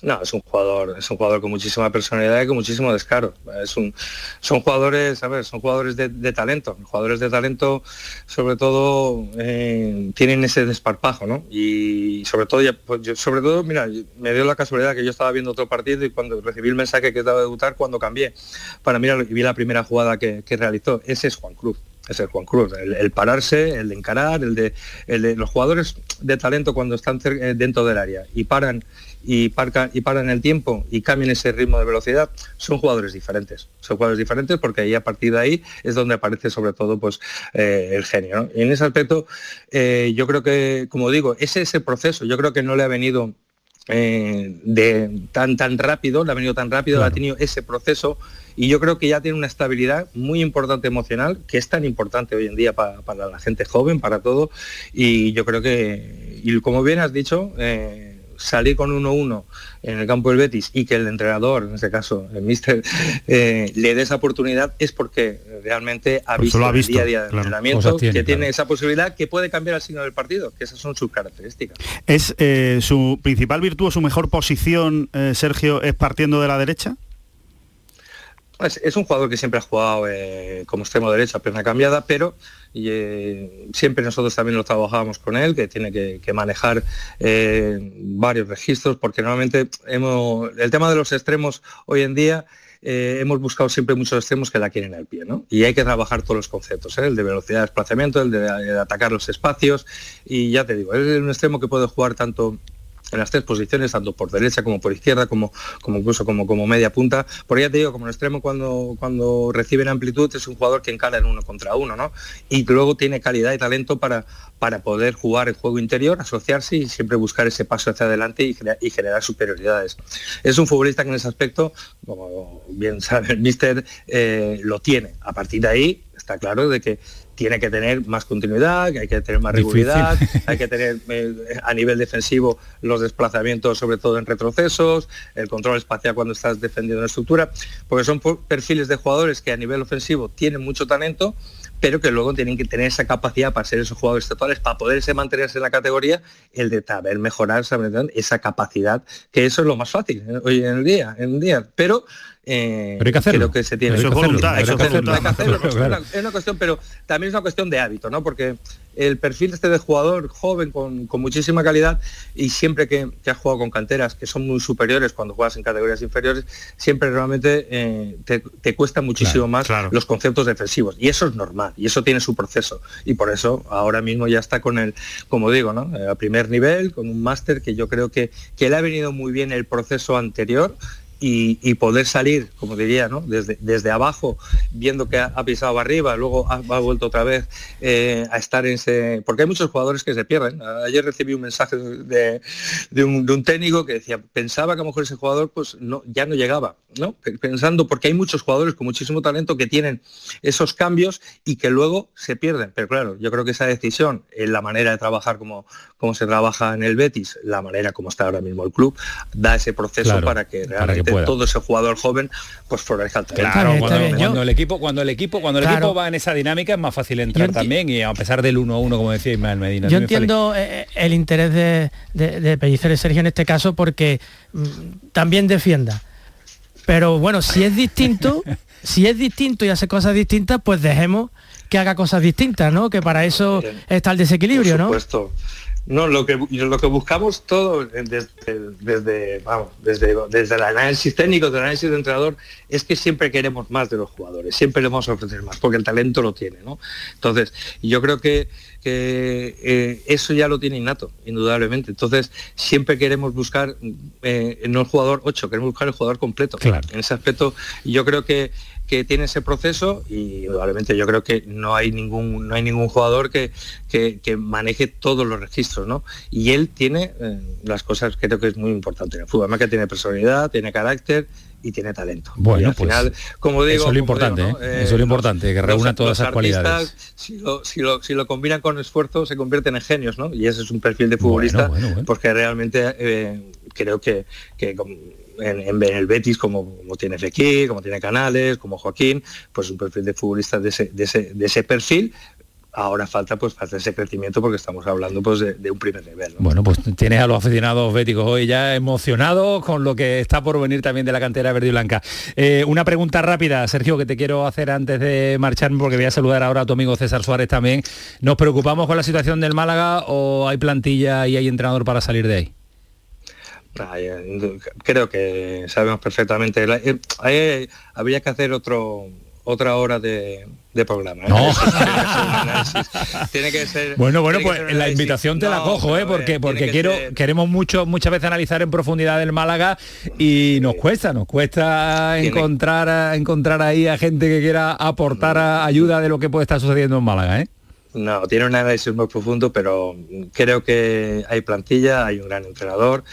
No, es un jugador, es un jugador con muchísima personalidad y con muchísimo descaro. Es un, son jugadores, a ver, son jugadores de, de talento. Jugadores de talento, sobre todo, eh, tienen ese desparpajo, ¿no? Y sobre todo, ya, pues, yo- sobre todo, mira, me dio la casualidad que yo estaba viendo otro partido y cuando recibí el mensaje que estaba a debutar, cuando cambié para mirar y vi la primera jugada que, realizó, ese es Juan Cruz. Es Juan Cruz, el, el pararse, el de encarar, el de, el de los jugadores de talento cuando están eh, dentro del área y paran y, parca- y paran el tiempo y cambian ese ritmo de velocidad, son jugadores diferentes. Son jugadores diferentes porque ahí a partir de ahí es donde aparece sobre todo pues eh, el genio. ¿no? Y en ese aspecto eh, yo creo que, como digo, ese es el proceso. Yo creo que no le ha venido eh, de tan tan rápido, le ha venido tan rápido, ha tenido ese proceso y yo creo que ya tiene una estabilidad muy importante emocional, que es tan importante hoy en día pa- para la gente joven, para todo, y yo creo que, y como bien has dicho, eh, salir con 1-1 en el campo del Betis y que el entrenador, en este caso el míster, eh, le dé esa oportunidad es porque realmente ha visto, lo ha el día a día claro. entrenamiento tiene, que tiene claro. esa posibilidad que puede cambiar el signo del partido, que esas son sus características. ¿Es eh, su principal virtud o su mejor posición, eh, Sergio, es partiendo de la derecha? Es, un jugador que siempre ha jugado eh, como extremo derecho a pierna cambiada, pero eh, siempre nosotros también lo trabajábamos con él, que tiene que, manejar eh, varios registros, porque normalmente hemos, el tema de los extremos hoy en día hemos buscado siempre muchos extremos que la quieren al pie, ¿no? Y hay que trabajar todos los conceptos, el de velocidad de desplazamiento, el de atacar los espacios, y ya te digo, es un extremo que puede jugar tanto en las tres posiciones, tanto por derecha como por izquierda, como, como incluso como, como media punta. Por ya te digo, como el extremo cuando, cuando recibe en amplitud es un jugador que encara en uno contra uno, ¿no? Y luego tiene calidad y talento para, para poder jugar el juego interior, asociarse y siempre buscar ese paso hacia adelante y, genera- y generar superioridades. Es un futbolista que en ese aspecto, como bien sabe el míster, eh, lo tiene. A partir de ahí está claro de que tiene que tener más continuidad, que hay que tener más regularidad, *laughs* hay que tener eh, a nivel defensivo los desplazamientos, sobre todo en retrocesos, el control espacial cuando estás defendiendo una estructura, porque son perfiles de jugadores que a nivel ofensivo tienen mucho talento, pero que luego tienen que tener esa capacidad para ser esos jugadores totales, para poderse mantenerse en la categoría, el de saber mejorar esa capacidad, que eso es lo más fácil ¿eh? hoy en el día, en el día. Pero eh, Pero hay que hacerlo. creo que se tiene Eso es voluntad, eso voluntad. una- cuestión, pero también es una cuestión de hábito, ¿no? Porque el perfil este de jugador joven con, con muchísima calidad y siempre que, que has jugado con canteras que son muy superiores cuando juegas en categorías inferiores, siempre realmente eh, te, te cuesta muchísimo más los conceptos defensivos. Y eso es normal, y eso tiene su proceso. Y por eso ahora mismo ya está con el, como digo, ¿no? Eh, a primer nivel, con un máster que yo creo que, que le ha venido muy bien el proceso anterior y, y poder salir, como diría, ¿no? desde, desde abajo, viendo que ha, ha pisado arriba, luego ha, ha vuelto otra vez eh, a estar en ese... Porque hay muchos jugadores que se pierden. Ayer recibí un mensaje de, de un, de un técnico que decía, pensaba que a lo mejor ese jugador pues no, ya no llegaba, ¿no? Pe- Pensando, porque hay muchos jugadores con muchísimo talento que tienen esos cambios y que luego se pierden. Pero claro, yo creo que esa decisión, en la manera de trabajar como, como se trabaja en el Betis, la manera como está ahora mismo el club, da ese proceso Claro, para que para que pueda. todo ese jugador joven pues florezca el talento. Claro, cuando, cuando el equipo, cuando el equipo, cuando el Claro. equipo va en esa dinámica es más fácil entrar también y a pesar del 1-1, como decía Ismael Medina. Yo entiendo eh, el interés de, de, de Pellicer y Sergio en este caso porque mm, también defienda. Pero bueno, si es distinto, *laughs* si es distinto y hace cosas distintas, pues dejemos que haga cosas distintas, ¿no? Que para eso está el desequilibrio, Por ¿no? supuesto. No, lo que, lo que buscamos todo desde, desde, desde, desde el análisis técnico, del análisis de entrenador, es que siempre queremos más de los jugadores, siempre le vamos a ofrecer más, porque el talento lo tiene, ¿no? Entonces, yo creo que, que, eh, eso ya lo tiene innato, indudablemente. Entonces, siempre queremos buscar, eh, no el jugador 8, queremos buscar el jugador completo. Claro. En ese aspecto, yo creo que, que tiene ese proceso y indudablemente yo creo que no hay ningún, no hay ningún jugador que, que, que maneje todos los registros, ¿no? Y él tiene eh, las cosas que creo que es muy importante en el fútbol, además que tiene personalidad, tiene carácter y tiene talento. Bueno, y al pues, final, como digo, eso es lo digo, importante, ¿no? ¿eh? Eso es lo importante, que reúna todas esas artistas, cualidades. Si lo, si, lo, si lo combinan con esfuerzo, se convierten en genios, ¿no? Y ese es un perfil de futbolista, bueno, bueno. porque realmente eh, creo que, que en, en el Betis, como, como tiene Fekir, como tiene Canales, como Joaquín, pues un perfil de futbolista de ese, de ese, de ese perfil. Ahora falta pues falta ese crecimiento porque estamos hablando pues de, de un primer nivel. ¿no? Bueno, pues tienes a los aficionados béticos hoy ya emocionados con lo que está por venir también de la cantera verde y blanca. Eh, una pregunta rápida, Sergio, que te quiero hacer antes de marcharme, porque voy a saludar ahora a tu amigo César Suárez también. ¿Nos preocupamos con la situación del Málaga o hay plantilla y hay entrenador para salir de ahí? Ah, creo que sabemos perfectamente. Eh, habría que hacer otro otra hora de, de programa. ¿eh? Tiene que ser. Bueno, bueno, pues la invitación te la cojo, ¿eh? Porque, porque que quiero, ser- queremos mucho, muchas veces analizar en profundidad el Málaga y nos cuesta, nos cuesta Tiene- encontrar, encontrar ahí a gente que quiera aportar a- ayuda de lo que puede estar sucediendo en Málaga, ¿eh? No, tiene un análisis muy profundo, pero creo que hay plantilla, hay un gran entrenador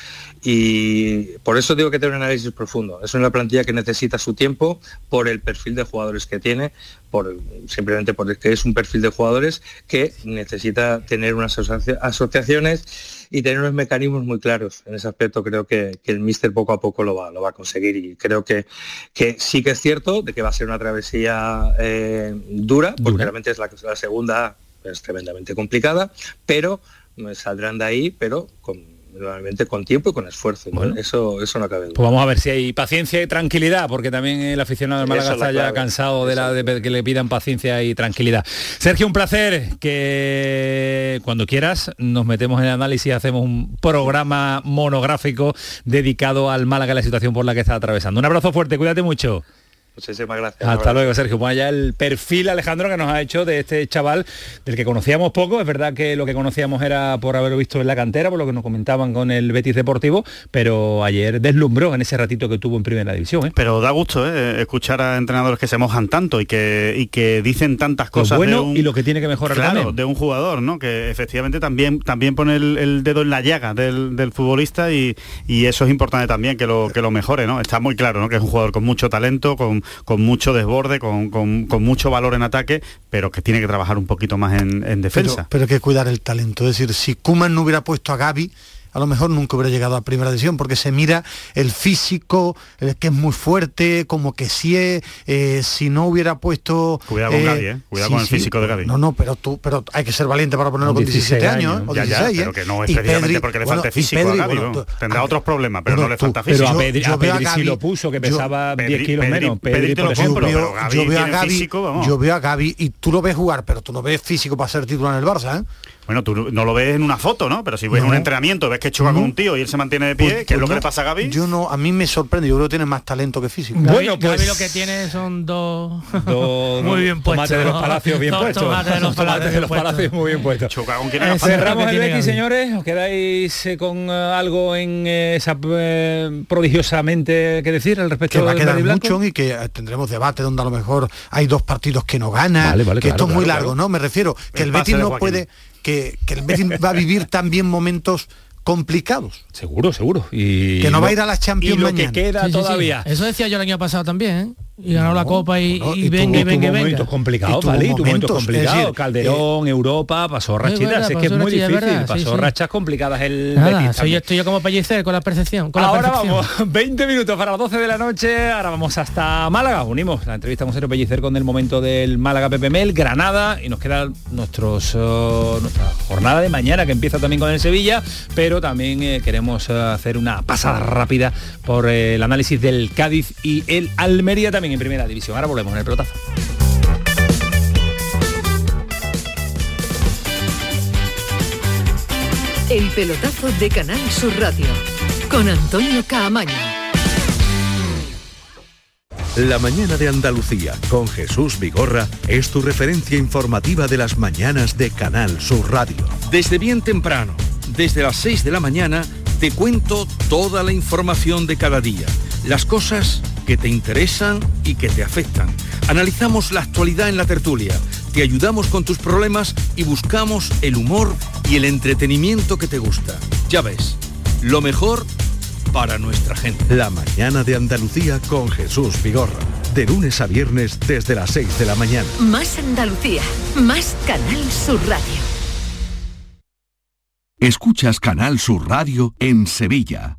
y por eso digo que tiene un análisis profundo. Es una plantilla que necesita su tiempo por el perfil de jugadores que tiene, por simplemente porque es un perfil de jugadores que necesita tener unas asocia- asociaciones y tener unos mecanismos muy claros. En ese aspecto creo que, que el míster poco a poco lo va, lo va a conseguir y creo que, que sí que es cierto de que va a ser una travesía eh, dura, porque Dura. realmente es la, la segunda es tremendamente complicada, pero eh, saldrán de ahí, pero con, normalmente con tiempo y con esfuerzo. ¿no? Eso, eso no cabe duda. Pues vamos a ver si hay paciencia y tranquilidad, porque también el aficionado del Málaga está ya cansado de, la, de que le pidan paciencia y tranquilidad. Sergio, un placer que cuando quieras nos metemos en el análisis y hacemos un programa monográfico dedicado al Málaga y la situación por la que está atravesando. Un abrazo fuerte, cuídate mucho. Muchísimas gracias. Hasta luego, Sergio. Pues ya el perfil, Alejandro, que nos ha hecho de este chaval, del que conocíamos poco. Es verdad que lo que conocíamos era por haberlo visto en la cantera, por lo que nos comentaban con el Betis Deportivo, pero ayer deslumbró en ese ratito que tuvo en Primera División. ¿eh? Pero da gusto ¿eh? escuchar a entrenadores que se mojan tanto y que, y que dicen tantas Lo cosas. bueno de un- y lo que tiene que mejorar Claro, también. de un jugador, ¿no? Que efectivamente también, también pone el, el dedo en la llaga del, del futbolista y, y eso es importante también que lo, que lo mejore, ¿no? Está muy claro, ¿no? Que es un jugador con mucho talento, con, con mucho desborde, con, con- con mucho valor en ataque, pero que tiene que trabajar un poquito más en, en Pero, defensa. pero hay que cuidar el talento. Es decir, si Kuman no hubiera puesto a Gaby, a lo mejor nunca hubiera llegado a primera división porque se mira el físico, el que es muy fuerte, como que si es, eh, si no hubiera puesto... Cuidado con Gaby, ¿eh? Cuidado con el físico de Gaby. No, no, pero tú, pero hay que ser valiente para ponerlo con 17 años, ¿eh? o ya, 16, ya, ¿eh? pero que no es precisamente Pedri- porque le bueno, falte físico Pedri, a Gaby, bueno, ¿no? tú- Tendrá otros problemas, pero bueno, no le tú- falta pero físico. a Pedri- a Pedri sí lo puso, que yo- pesaba 10 Pedri- kilos Pedri- menos. Pedri Pedri, te por lo ejemplo. compro, yo, pero yo veo a tiene Gavi, físico, vamos. yo veo a Gavi y tú lo ves jugar, pero tú no ves físico para ser titular en el Barça, ¿eh? Bueno, tú no lo ves en una foto, ¿no? Pero si ves No. un entrenamiento, ves que choca con un tío y él se mantiene de pie, Pues- que es lo pues que no, le pasa a Gaby. Yo no, a mí me sorprende, yo creo que tiene más talento que físico. Bueno, pues- Gavi lo que tiene son dos... *laughs* Dos- *laughs* muy bien *laughs* puestos. tomates de los palacios bien puestos. tomates de los palacios de los palacios muy bien puestos. Choca con quién Eh, cerramos que el Betis, señores. ¿Os quedáis eh, con eh, algo en eh, esa eh, prodigiosamente que decir al respecto que va a quedar mucho y que eh, tendremos debate donde a lo mejor hay dos partidos que no ganan, Vale, vale, que claro, esto es muy claro, largo. ¿no? Me refiero que El Betis no puede, que, que el Betis va a vivir también momentos complicados. Seguro, seguro. Y Que no va a ir a la Champions y lo mañana. que queda Sí, sí, sí. todavía. Eso decía yo el año pasado también, ¿eh? Y ganó la Copa y, bueno, y y venga, tuvo- y venga, tuvo venga. momentos complicados, tuvo ¿vale? Y tuvo momentos complicados. decir, Calderón, Europa, pasó rachitas. es que es muy difícil. verdad, pasó sí. rachas complicadas el Nada, Betis soy, estoy yo como pellicer con la percepción. Con la Ahora percepción. vamos, *laughs* 20 minutos para las 12 de la noche, ahora vamos hasta Málaga, unimos la entrevista con Sergio Pellicer con el momento del Málaga PPML, Granada y nos queda nuestros, eh, nuestra jornada de mañana que empieza también con el Sevilla, pero también eh, queremos eh, hacer una pasada rápida por eh, el análisis del Cádiz y el Almería también en primera división. Ahora volvemos en el pelotazo. El pelotazo de Canal Sur Radio con Antonio Caamaño. La mañana de Andalucía con Jesús Vigorra es tu referencia informativa de las mañanas de Canal Sur Radio. Desde bien temprano, desde las 6 de la mañana, te cuento toda la información de cada día, las cosas que te interesan y que te afectan. Analizamos la actualidad en la tertulia, te ayudamos con tus problemas y buscamos el humor y el entretenimiento que te gusta. Ya ves, lo mejor para nuestra gente. La mañana de Andalucía con Jesús Vigorra. De lunes a viernes desde las 6 de la mañana. Más Andalucía, más Canal Sur Radio. Escuchas Canal Sur Radio en Sevilla.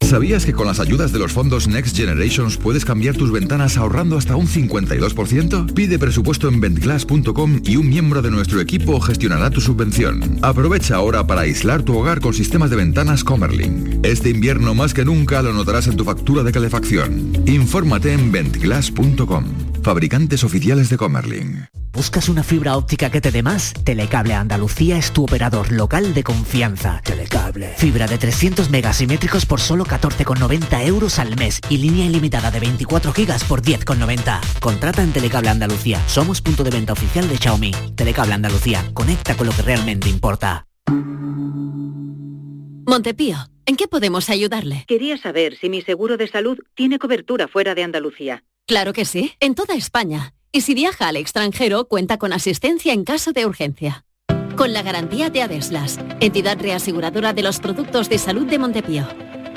¿Sabías que con las ayudas de los fondos Next Generations puedes cambiar tus ventanas ahorrando hasta un 52%? Pide presupuesto en ventglass.com y un miembro de nuestro equipo gestionará tu subvención. Aprovecha ahora para aislar tu hogar con sistemas de ventanas Comerlin. Este invierno más que nunca lo notarás en tu factura de calefacción. Infórmate en ventglass.com. Fabricantes oficiales de Comerlin. ¿Buscas una fibra óptica que te dé más? Telecable Andalucía es tu operador local de confianza. Telecable. Fibra de 300 megasimétricos por solo 14,90 euros al mes y línea ilimitada de 24 gigas por 10,90. Contrata en Telecable Andalucía. Somos punto de venta oficial de Xiaomi. Telecable Andalucía. Conecta con lo que realmente importa. Montepío, ¿en qué podemos ayudarle? Quería saber si mi seguro de salud tiene cobertura fuera de Andalucía. Claro que sí, en toda España. Y si viaja al extranjero, cuenta con asistencia en caso de urgencia. Con la garantía de Adeslas, entidad reaseguradora de los productos de salud de Montepío.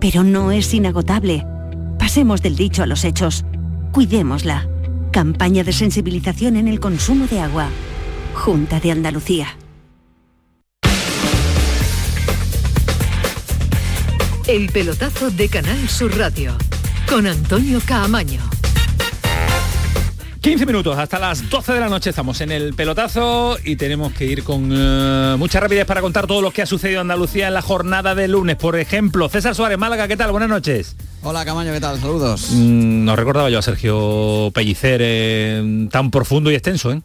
pero no es inagotable. Pasemos del dicho a los hechos. Cuidémosla. Campaña de sensibilización en el consumo de agua. Junta de Andalucía. El pelotazo de Canal Sur Radio con Antonio Caamaño. 15 minutos, hasta las 12 de la noche estamos en el pelotazo y tenemos que ir con eh, mucha rapidez para contar todo lo que ha sucedido en Andalucía en la jornada de lunes. Por ejemplo, César Suárez, Málaga, ¿qué tal? Buenas noches. Hola Camaño, ¿qué tal? Saludos. Mm, no recordaba yo a Sergio Pellicer eh, tan profundo y extenso, ¿eh?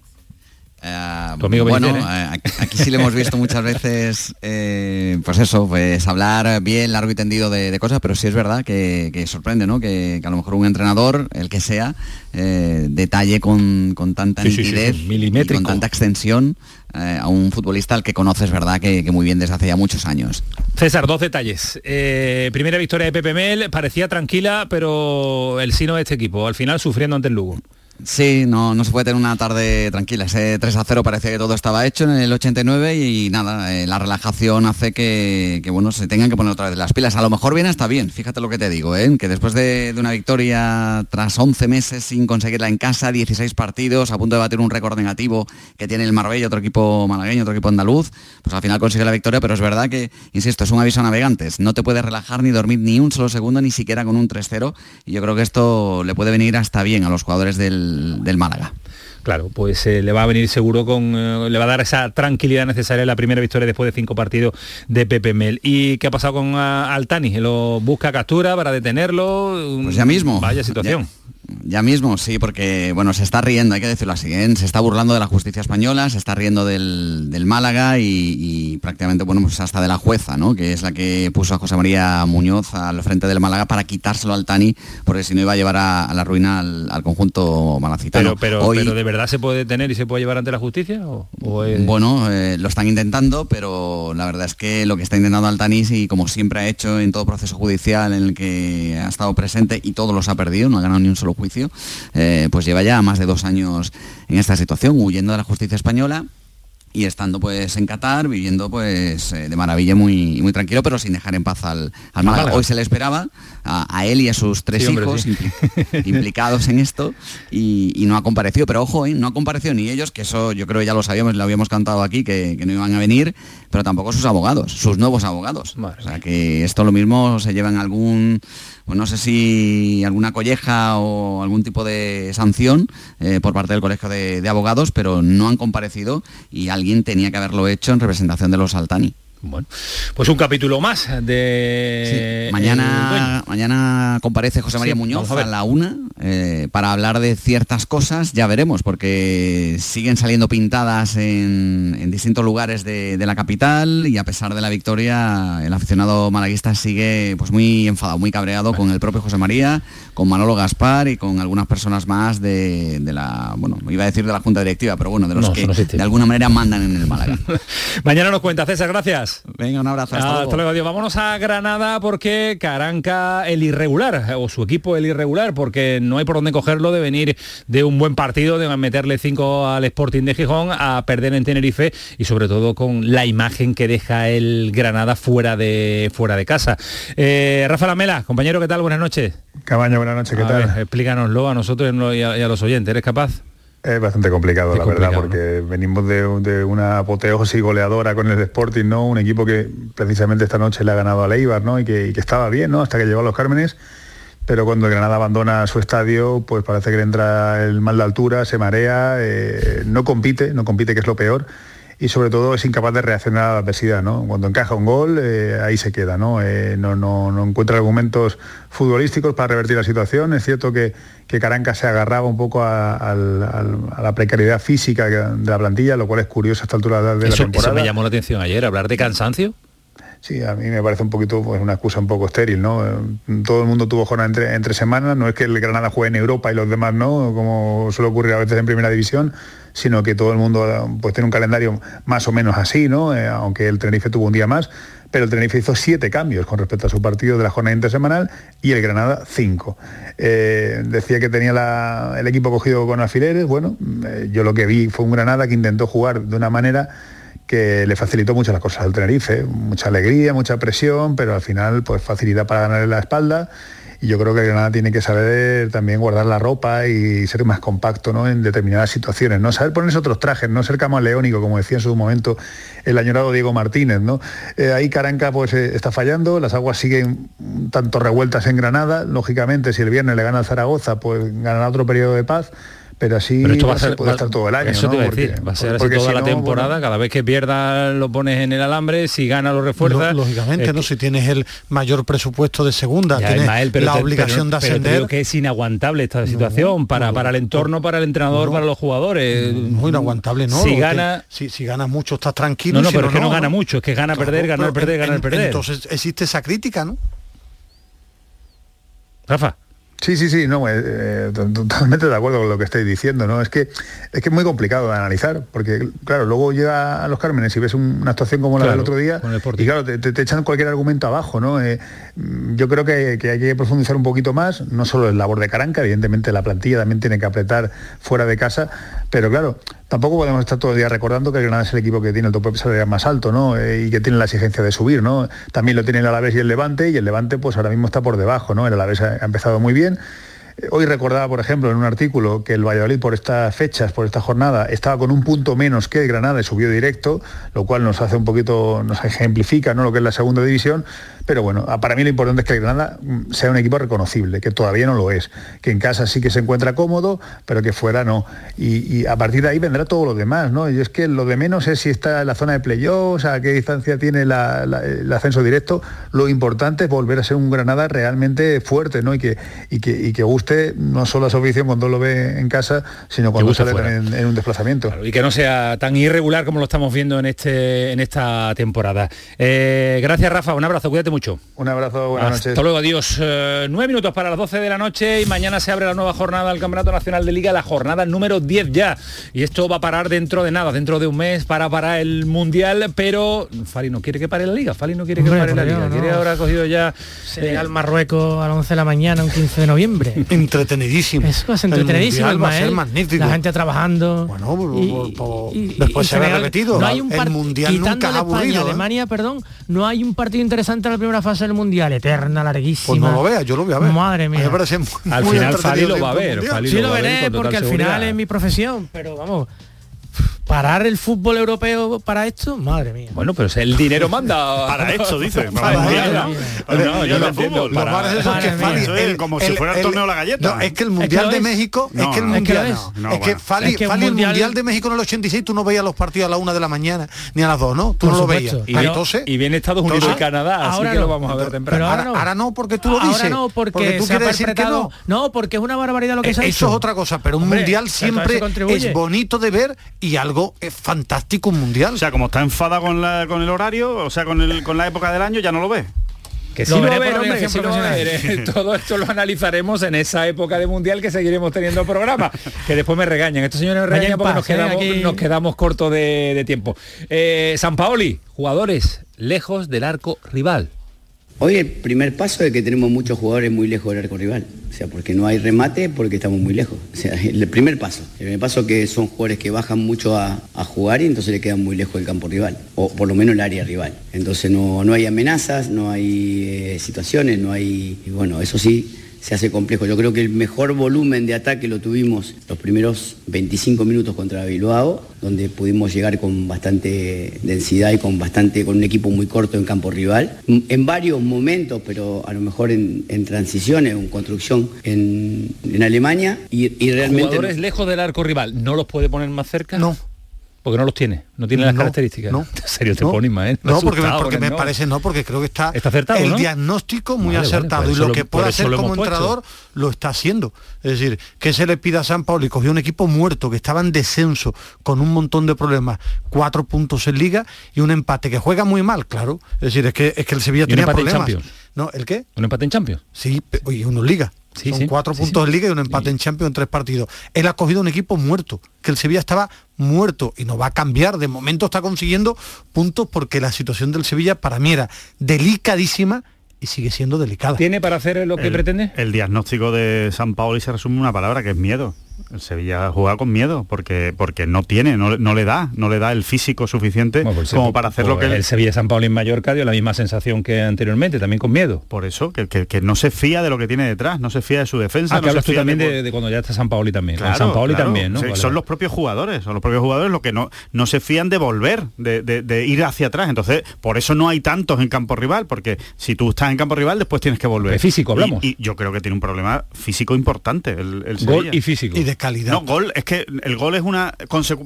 Uh, bueno, ¿eh? aquí sí le hemos visto muchas veces, eh, pues eso, pues hablar bien, largo y tendido de, cosas, pero sí es verdad que, sorprende, ¿no? Que, a lo mejor un entrenador, el que sea, eh, detalle con, tanta nitidez y con tanta extensión a un futbolista al que conoces, ¿verdad? Que, muy bien desde hace ya muchos años. César, dos detalles. primera victoria de Pepe Mel, parecía tranquila, pero el sino de este equipo, al final sufriendo ante el Lugo. Sí, no, no se puede tener una tarde tranquila. Ese 3 a 0 parecía que todo estaba hecho en el 89 y, nada, eh, la relajación hace que, bueno, se tengan que poner otra vez las pilas. A lo mejor viene hasta bien, fíjate lo que te digo, ¿eh? que después de, una victoria tras 11 meses sin conseguirla en casa, 16 partidos, a punto de batir un récord negativo que tiene el Marbella, otro equipo malagueño, otro equipo andaluz, pues al final consigue la victoria, pero es verdad que, insisto, es un aviso a navegantes. No te puedes relajar ni dormir ni un solo segundo, ni siquiera con un 3-0. Y yo creo que esto le puede venir hasta bien a los jugadores del del, Málaga. Claro, pues eh, le va a venir seguro con. Eh, le va a dar esa tranquilidad necesaria en la primera victoria después de cinco partidos de Pepe Mel. ¿Y qué ha pasado con ah, Altani? ¿Lo busca captura para detenerlo? Pues ya mismo. Vaya situación. Ya mismo, sí, porque bueno, se está riendo, hay que decirlo así, ¿eh? se está burlando de la justicia española, se está riendo del, Málaga y, prácticamente, bueno, pues hasta de la jueza, ¿no? Que es la que puso a José María Muñoz al frente del Málaga para quitárselo al Tani, porque si no iba a llevar a, la ruina al, conjunto malacitano. Pero, pero, ¿de verdad se puede detener y se puede llevar ante la justicia? Bueno, eh, lo están intentando, pero la verdad es que lo que está intentando Altanis y como siempre ha hecho en todo proceso judicial en el que ha estado presente y todos los ha perdido, no ha ganado ni un solo juicio, eh, pues lleva ya más de dos años en esta situación, huyendo de la justicia española y estando pues en Qatar, viviendo pues eh, de maravilla muy, muy tranquilo, pero sin dejar en paz al, al Hoy se le esperaba a, él y a sus tres hijos *laughs* implicados en esto y, no ha comparecido. Pero ojo, ¿eh? no ha comparecido ni ellos, que eso yo creo que ya lo sabíamos, lo habíamos cantado aquí, que, no iban a venir, pero tampoco sus abogados, sus nuevos abogados. O sea que esto lo mismo se lleva en algún pues no sé si alguna colleja o algún tipo de sanción eh, por parte del Colegio de, Abogados, pero no han comparecido y alguien tenía que haberlo hecho en representación de los Altani. Bueno, pues un capítulo más de... Mañana, mañana comparece José María Muñoz a, la una eh, para hablar de ciertas cosas, ya veremos, porque siguen saliendo pintadas en, distintos lugares de, la capital y a pesar de la victoria, el aficionado malaguista sigue pues muy enfadado, muy cabreado con el propio José María, con Manolo Gaspar y con algunas personas más de, la, bueno, iba a decir de la Junta Directiva, pero bueno, de los que de alguna manera mandan en el Málaga. *laughs* mañana nos cuenta César, gracias. Venga, un abrazo. Hasta, luego. Vámonos a Granada porque Caranca el irregular, o su equipo el irregular, porque no hay por dónde cogerlo de venir de un buen partido, de meterle cinco al Sporting de Gijón, a perder en Tenerife y sobre todo con la imagen que deja el Granada fuera de, fuera de casa. Eh, Rafa Lamela, compañero, ¿qué tal? Buenas noches. Cabaño, buenas noches, ¿qué tal? explícanoslo a nosotros y a los oyentes, ¿eres capaz? Es bastante complicado, la verdad, porque venimos de, una apoteosis goleadora con el Sporting, ¿no? Un equipo que precisamente esta noche le ha ganado a Leibar, ¿no? Y que, estaba bien, ¿no? Hasta que llegó a los Cármenes. Pero cuando el Granada abandona su estadio, pues parece que le entra el mal de altura, se marea, eh, no compite, no compite, que es lo peor. Y sobre todo es incapaz de reaccionar a la adversidad, ¿no? Cuando encaja un gol, eh, ahí se queda, ¿no? Eh, no, no, no, encuentra argumentos futbolísticos para revertir la situación. Es cierto que, que Caranca se agarraba un poco a, la precariedad física de la plantilla, lo cual es curioso a esta altura de la temporada. Eso me llamó la atención ayer, hablar de cansancio. Sí, a mí me parece un poquito pues, una excusa un poco estéril, ¿no? Todo el mundo tuvo jornada entre, entre semanas, no es que el Granada juegue en Europa y los demás no, como suele ocurrir a veces en primera división, sino que todo el mundo pues tiene un calendario más o menos así, ¿no? Eh, aunque el Tenerife tuvo un día más, pero el Tenerife hizo siete cambios con respecto a su partido de la jornada intersemanal y el Granada cinco. Eh, decía que tenía el equipo cogido con alfileres, bueno, eh, yo lo que vi fue un Granada que intentó jugar de una manera que le facilitó mucho las cosas al Tenerife, mucha alegría, mucha presión, pero al final pues facilidad para ganar en la espalda y yo creo que Granada tiene que saber también guardar la ropa y ser más compacto ¿no? en determinadas situaciones, ¿no? Saber ponerse otros trajes, no ser camaleónico, como decía en su momento el añorado Diego Martínez, ¿no? Eh, ahí Caranca pues eh, está fallando, las aguas siguen tanto revueltas en Granada, lógicamente si el viernes le gana al Zaragoza, pues ganará otro periodo de paz pero así esto va a ser, puede estar todo el año. Eso te iba a decir, va a ser así toda la temporada, cada vez que pierda lo pones en el alambre, si gana lo refuerzas. Lógicamente, ¿no? Si tienes el mayor presupuesto de segunda, tienes la obligación de ascender. Pero que es inaguantable esta situación para, para el entorno, para el entrenador, para los jugadores. Muy inaguantable, ¿no? Si gana. Si, si ganas mucho estás tranquilo. No, no, pero es que no, gana mucho, es que gana perder, ganar perder, ganar perder. Entonces existe esa crítica, ¿no? Rafa. Sí, sí, sí, no, eh, eh, totalmente de acuerdo con lo que estáis diciendo, ¿no? Es que es que es muy complicado de analizar, porque claro, luego llega a los Cármenes y ves una actuación como la del otro día, y claro, te, echan cualquier argumento abajo, ¿no? Eh, yo creo que, hay que profundizar un poquito más, no solo el labor de Caranca, evidentemente la plantilla también tiene que apretar fuera de casa, pero claro, tampoco podemos estar todo el día recordando que el Granada es el equipo que tiene el tope salarial más alto, ¿no? y que tiene la exigencia de subir, ¿no? También lo tiene el Alavés y el Levante, y el Levante pues ahora mismo está por debajo, ¿no? El Alavés ha empezado muy bien Hoy recordaba, por ejemplo, en un artículo que el Valladolid por estas fechas, por esta jornada, estaba con un punto menos que el Granada y subió directo, lo cual nos hace un poquito, nos ejemplifica ¿no? lo que es la segunda división, pero bueno, para mí lo importante es que el Granada mm, sea un equipo reconocible, que todavía no lo es, que en casa sí que se encuentra cómodo, pero que fuera no. Y, a partir de ahí vendrá todo lo demás, ¿no? Y es que lo de menos es si está en la zona de playoffs, a qué distancia tiene el ascenso directo. Lo importante es volver a ser un Granada realmente fuerte, ¿no? Y que, y que, guste no solo a su afición cuando lo ve en casa, sino cuando sale también en, un desplazamiento. y que no sea tan irregular como lo estamos viendo en, este, en esta temporada. Eh, gracias, Rafa. Un abrazo, cuídate mucho. Un abrazo, buenas noches. Hasta luego, adiós. Eh, nueve minutos para las 12 de la noche y mañana se abre la nueva jornada del Campeonato Nacional de Liga, la jornada número 10 ya. Y esto va a parar dentro de nada, dentro de un mes para para el Mundial, pero Fali no quiere que pare la Liga, Fali no quiere que pare la Liga, quiere ahora cogido ya... Senegal, eh, Marruecos a las 11 de la mañana, un 15 de noviembre. *laughs* entretenidísimo. Es entretenidísimo, el va a ser magnífico. La gente trabajando. Bueno, después se ha repetido. No hay un el Mundial nunca ha aburrido. ¿eh? Alemania, perdón, no hay un partido interesante la primera fase del mundial, eterna, larguísima. Pues no lo vea, yo lo voy a ver. Madre mía. al *laughs* final Fali lo va a ver. sí lo, veré porque al final es mi profesión, pero vamos, parar el fútbol europeo para esto, madre mía. Bueno, pero el dinero manda *laughs* para esto, dice. no, yo no entiendo. es como si fuera el torneo de la galleta. No, es que el Mundial de México, es que el Mundial es que Fali, el Mundial de México en el 86 tú no veías los partidos a la una de la mañana ni a las dos, ¿no? Tú no lo veías. Y entonces y viene Estados Unidos y Canadá, así que lo vamos a ver temprano. Ahora no, porque tú lo dices. Ahora no, porque tú quieres decir que no. No, porque es una barbaridad lo que se ha hecho. Eso es otra cosa, pero un Mundial siempre es bonito de ver y algo fantástico fantástico mundial. O sea, como está enfada con, la, con el horario, o sea, con, el, con la época del año, ya no lo ve. Que sí lo, hombre, que sí lo *laughs* Todo esto lo analizaremos en esa época de mundial que seguiremos teniendo el programa. que después me regañan. Estos señores me regañan porque nos quedamos, nos quedamos cortos de, de tiempo. Eh, San Paoli, jugadores lejos del arco rival. Hoy el primer paso es que tenemos muchos jugadores muy lejos del arco rival. O sea, porque no hay remate, porque estamos muy lejos. O sea, el primer paso. El primer paso que son jugadores que bajan mucho a, jugar y entonces le quedan muy lejos del campo rival. O por lo menos el área rival. Entonces no, no hay amenazas, no hay eh, situaciones, no hay... Bueno, eso sí, se hace complejo. Yo creo que el mejor volumen de ataque lo tuvimos los primeros 25 minutos contra Bilbao, donde pudimos llegar con bastante densidad y con bastante con un equipo muy corto en campo rival. En varios momentos, pero a lo mejor en, transiciones, en construcción en, Alemania y, realmente... ¿Jugadores lejos del arco rival no los puede poner más cerca? No. Porque no los tiene, no tiene las características. No, *laughs* en serio te no, pones ¿eh? No, porque, me, porque me parece no, porque creo que está, ¿Está acertado, el diagnóstico muy Vale, acertado y lo lo- que puede hacer como hemos puesto. entrenador lo está haciendo. Es decir, que se le pida a San Paulo y cogió un equipo muerto que estaba en descenso con un montón de problemas, cuatro puntos en liga y un empate que juega muy mal, claro. Es decir, es que es que el Sevilla Y un tenía empate en problemas. Champions. ¿No? ¿El qué? ¿Un empate en Champions? Sí, oye, uno en liga. Sí, Son sí, cuatro sí, puntos sí. en liga y un empate en Champions en tres partidos. Él ha cogido un equipo muerto, que el Sevilla estaba muerto y no va a cambiar. De momento está consiguiendo puntos porque la situación del Sevilla para mí era delicadísima y sigue siendo delicada. ¿Tiene para hacer lo que el, pretende? El diagnóstico de San Paolo y se resume en una palabra que es miedo. El Sevilla juega con miedo porque porque no tiene, no, no le da, no le da el físico suficiente Bueno, pues, como para hacer lo pues, que el Sevilla San Pablo en Mallorca dio la misma sensación que anteriormente, también con miedo. Por eso, que, que- que no se fía de lo que tiene detrás, no se fía de su defensa. Ah, no hablas tú también de- cuando ya está San Paoli también. Claro, San Paoli claro. también, ¿no? Sí, Vale, son los propios jugadores, son los propios jugadores los que no, no se fían de volver, de, de- de ir hacia atrás. Entonces, por eso no hay tantos en campo rival, porque si tú estás en campo rival, después tienes que volver. De físico Y- hablamos. Y, yo creo que tiene un problema físico importante. El, el Gol Sevilla. y físico. Y de calidad. No, gol, es que el gol es una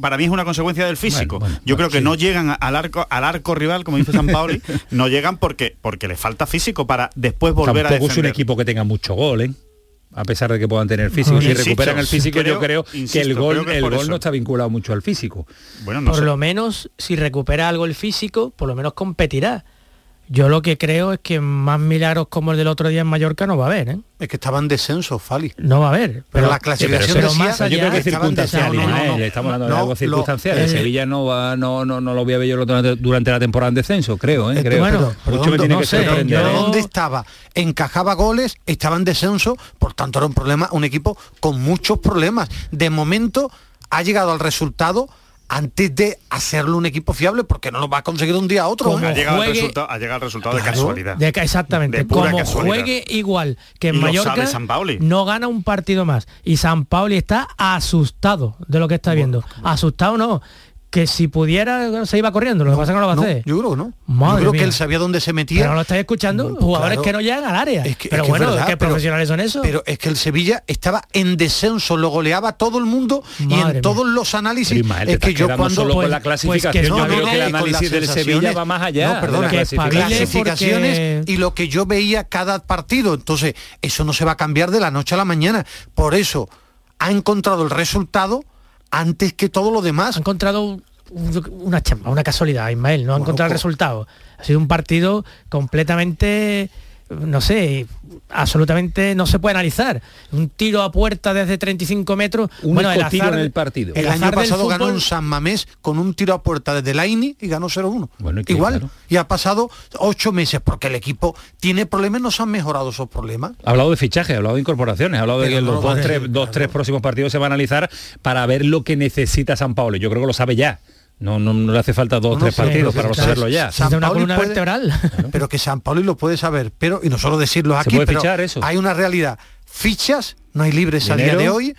para mí es una consecuencia del físico. Bueno, bueno, Yo creo que sí. no llegan al arco al arco rival, como dice San *laughs* Paoli, no llegan porque porque le falta físico para después volver a Tampoco es un defender. equipo que tenga mucho gol, ¿eh? A pesar de que puedan tener físico. Si Insisto, recuperan el físico, yo creo- que el gol, que el gol eso. no está vinculado mucho al físico. Bueno, no por sé. lo menos, si recupera algo el físico, por lo menos competirá. Yo lo que creo es que más milagros como el del otro día en Mallorca no va a haber, ¿eh? Es que estaba en descenso, Fali. No va a haber. Pero la clasificación pero decía- más Yo creo que es circunstancial, deseando- no, no, Ismael, no. estamos hablando de algo lo- circunstancial. el eh, Sevilla no va, no, no, no lo voy a ver yo durante, durante la temporada en descenso, creo, ¿eh? Creo. bueno, Mucho pero me ¿dónde- tiene no que sé, sorprender. pero. ¿Dónde estaba? Encajaba goles, estaba en descenso, por tanto era un problema, un equipo con muchos problemas. De momento ha llegado al resultado antes de hacerlo un equipo fiable, porque no lo va a conseguir de un día a otro. Como ha llegado, juegue- al resultado, ha llegado resultado de casualidad. De exactamente. De pura Como casualidad. juegue igual que en Y Mallorca, San no gana un partido más. Y San Pauli está asustado de lo que está viendo. Asustado no. Que si pudiera se iba corriendo, lo que pasa es que no lo va a No, hacer. yo creo que no. Madre yo creo mía. que él sabía dónde se metía. Pero no lo estáis escuchando, jugadores claro. que no llegan al área. Es que- pero es que es bueno, verdad, ¿qué pero- profesionales son esos? Pero es que el Sevilla estaba en descenso, lo goleaba todo el mundo y Madre en mía. todos los análisis te es que yo cuando solo con pues- la pues clasificación. que Yo no, creo no, que el y con análisis las del Sevilla va más allá No, perdona, la Que clasificación. espabile clasificaciones porque- y lo que yo veía cada partido. Entonces, eso no se va a cambiar de la noche a la mañana. Por eso ha encontrado el resultado antes que todo lo demás. ha encontrado un- una chamba, una casualidad, Ismael, no ha Bueno, encontrado el pues- resultado. Ha sido un partido completamente, no sé, absolutamente no se puede analizar. Un tiro a puerta desde 35 metros. Un bueno, el tiro azar, en el partido. El, año pasado ganó en San Mamés con un tiro a puerta desde la INI y ganó 0-1. Bueno. Igual. Claro. Y ha pasado ocho meses porque el equipo tiene problemas, no se han mejorado esos problemas. Ha hablado de fichaje, ha hablado de incorporaciones, ha hablado de que no los lo dos, va tres, dos, tres próximos partidos se van a analizar para ver lo que necesita San Pablo. Yo creo que lo sabe ya. No, no, no le hace falta dos o No, tres sí, partidos para saberlo ya. San de una puede- vertebral. *laughs* pero que San Pauli lo puede saber, pero y no solo decirlo aquí, puede pero fichar eso. hay una realidad. Fichas, no hay libres a día ¿Dinero? de hoy,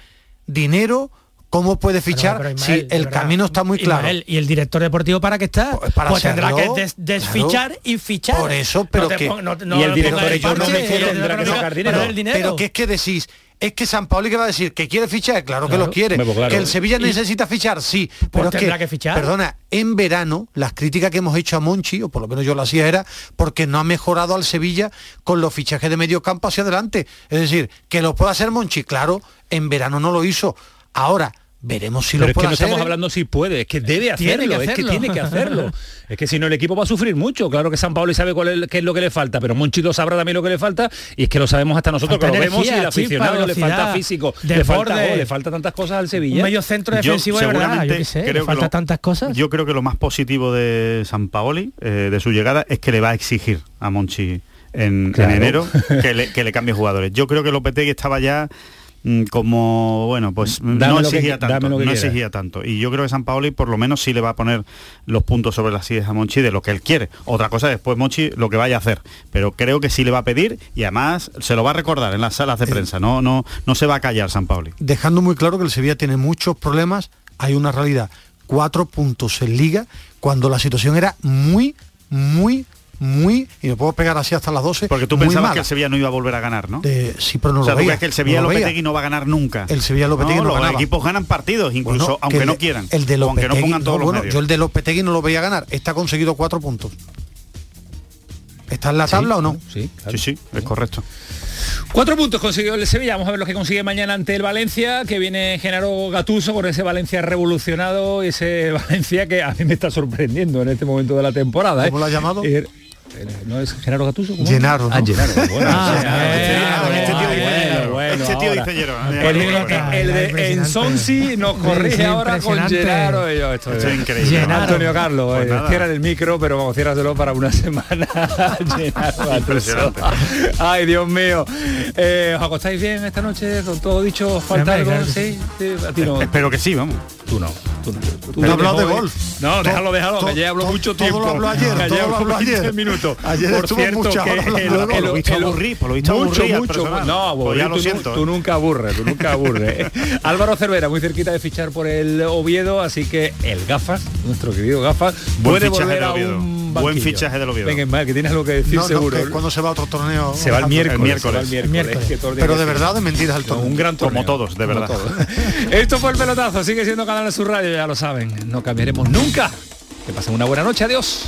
dinero, ¿cómo puede fichar Pero, pero, si Ismael, el verdad, camino está muy claro? Ismael, y el director deportivo para qué está? Pues para Pues tendrá que des- desfichar y fichar. Por eso, pero No que- no- Y el director ellos no me tendrá que sacar dinero. pero dinero. Pero que es que decís, es que San Paoli que va a decir que quiere fichar, claro, que lo quiere. Pues claro. Que el Sevilla Y- necesita fichar, sí. Pero es tendrá que fichar. Perdona, en verano las críticas que hemos hecho a Monchi, o por lo menos yo lo hacía, era porque no ha mejorado al Sevilla con los fichajes de medio campo hacia adelante. Es decir, que lo puede hacer Monchi, claro, en verano no lo hizo. Ahora, veremos si Pero lo es que puede no hacer. estamos ¿eh? hablando si puede, es que debe Tiene hacerlo, que es que hacerlo. tiene que hacerlo. *laughs* es que si no el equipo va a sufrir mucho. Claro que San Pablo sabe cuál es, qué es lo que le falta, pero Monchi lo sabrá también lo que le falta y es que lo sabemos hasta nosotros Falta que lo vemos y el aficionado chispa, le falta físico, le falta le falta tantas cosas al Un Sevilla. medio centro Yo, defensivo de verdad, yo seguramente, qué sé, le que falta lo- tantas cosas. Yo creo que lo más positivo de San Paoli, eh, de su llegada, es que le va a exigir a Monchi en, enero *laughs* que le, que le cambie jugadores. Yo creo que Lopetegui estaba ya como bueno pues Dame no que- exigía tanto no exigía tanto. Y yo creo que San Paoli por lo menos sí le va a poner los puntos sobre las sillas a Monchi de lo que él quiere. Otra cosa después Monchi lo que vaya a hacer. Pero creo que sí le va a pedir y además se lo va a recordar en las salas de prensa. No no no se va a callar San Paoli. Dejando muy claro que el Sevilla tiene muchos problemas, hay una realidad, cuatro puntos en liga, cuando la situación era muy, muy muy, y me puedo pegar así hasta las 12. Porque tú pensabas mala. que el Sevilla no iba a volver a ganar, ¿no? De- sí, pero no o sea, lo tú veía. crees que el Sevilla no. Lopetegui no va a ganar nunca. El Sevilla Lopetegui no, los ganaba. equipos ganan partidos, incluso Bueno, aunque el no quieran. El de aunque no pongan todos no, los bueno, medios. yo el de Lopetegui no lo veía ganar. Está conseguido cuatro puntos. ¿Está en la tabla o no? Sí, Sí, sí, es correcto. Cuatro puntos consiguió el Sevilla. Vamos a ver lo que consigue mañana ante el Valencia, que viene Genaro Gatuso con ese Valencia revolucionado, ese *laughs* Valencia que a mí me está sorprendiendo en este momento de la temporada. ¿eh? ¿Cómo lo ha llamado? Eh, eh, ¿No es Genaro Gatuso? Llenaro, ¿no? Ah, Gennaro. *laughs* Bueno, Ah, este tío- este bueno, Este tío dice. El, el- el de Ensonsi nos corrige ahora con y yo, esto Esto es increíble. Antonio Carlos, Pues eh, nada. cierra el micro, pero vamos, ciérraselo para una *laughs* semana. Impresionante. Ay, Dios mío. Eh, ¿Os acostáis bien esta noche? ¿Con todo dicho? ¿Os ¿Falta algo? ¿Sí? Sí, A ti no. Espero que sí, vamos. Tú no. Tú no. Tú No no hablado de golf. No, déjalo, déjalo, que ya habló mucho todo tiempo. lo habló ayer, todo lo habló habló 20 ayer. minutos. Ayer Por cierto, muchas que el- lo visto aburrí, por lo visto mucho, aburrí al mucho. No, Pues ya lo tú, siento, tú ¿eh? nunca aburres, tú nunca aburres. *laughs* Álvaro Cervera, muy cerquita de fichar por el Oviedo, así que el Gafas, nuestro querido Gafas, Buen puede fichaje volver a un Buen fichaje del Oviedo. Venga, Ismael, que tienes algo que decir No, no, seguro. que cuando se va a otro torneo. Se va el miércoles, miércoles. se va el miércoles, Miércoles. que todo el día Pero de verdad de mentiras el torneo. Un gran torneo. Como todos, de Como verdad. todos. *laughs* Esto fue el pelotazo, sigue siendo Canal Sur Radio, ya lo saben. No cambiaremos nunca. Que pasen una buena noche, adiós.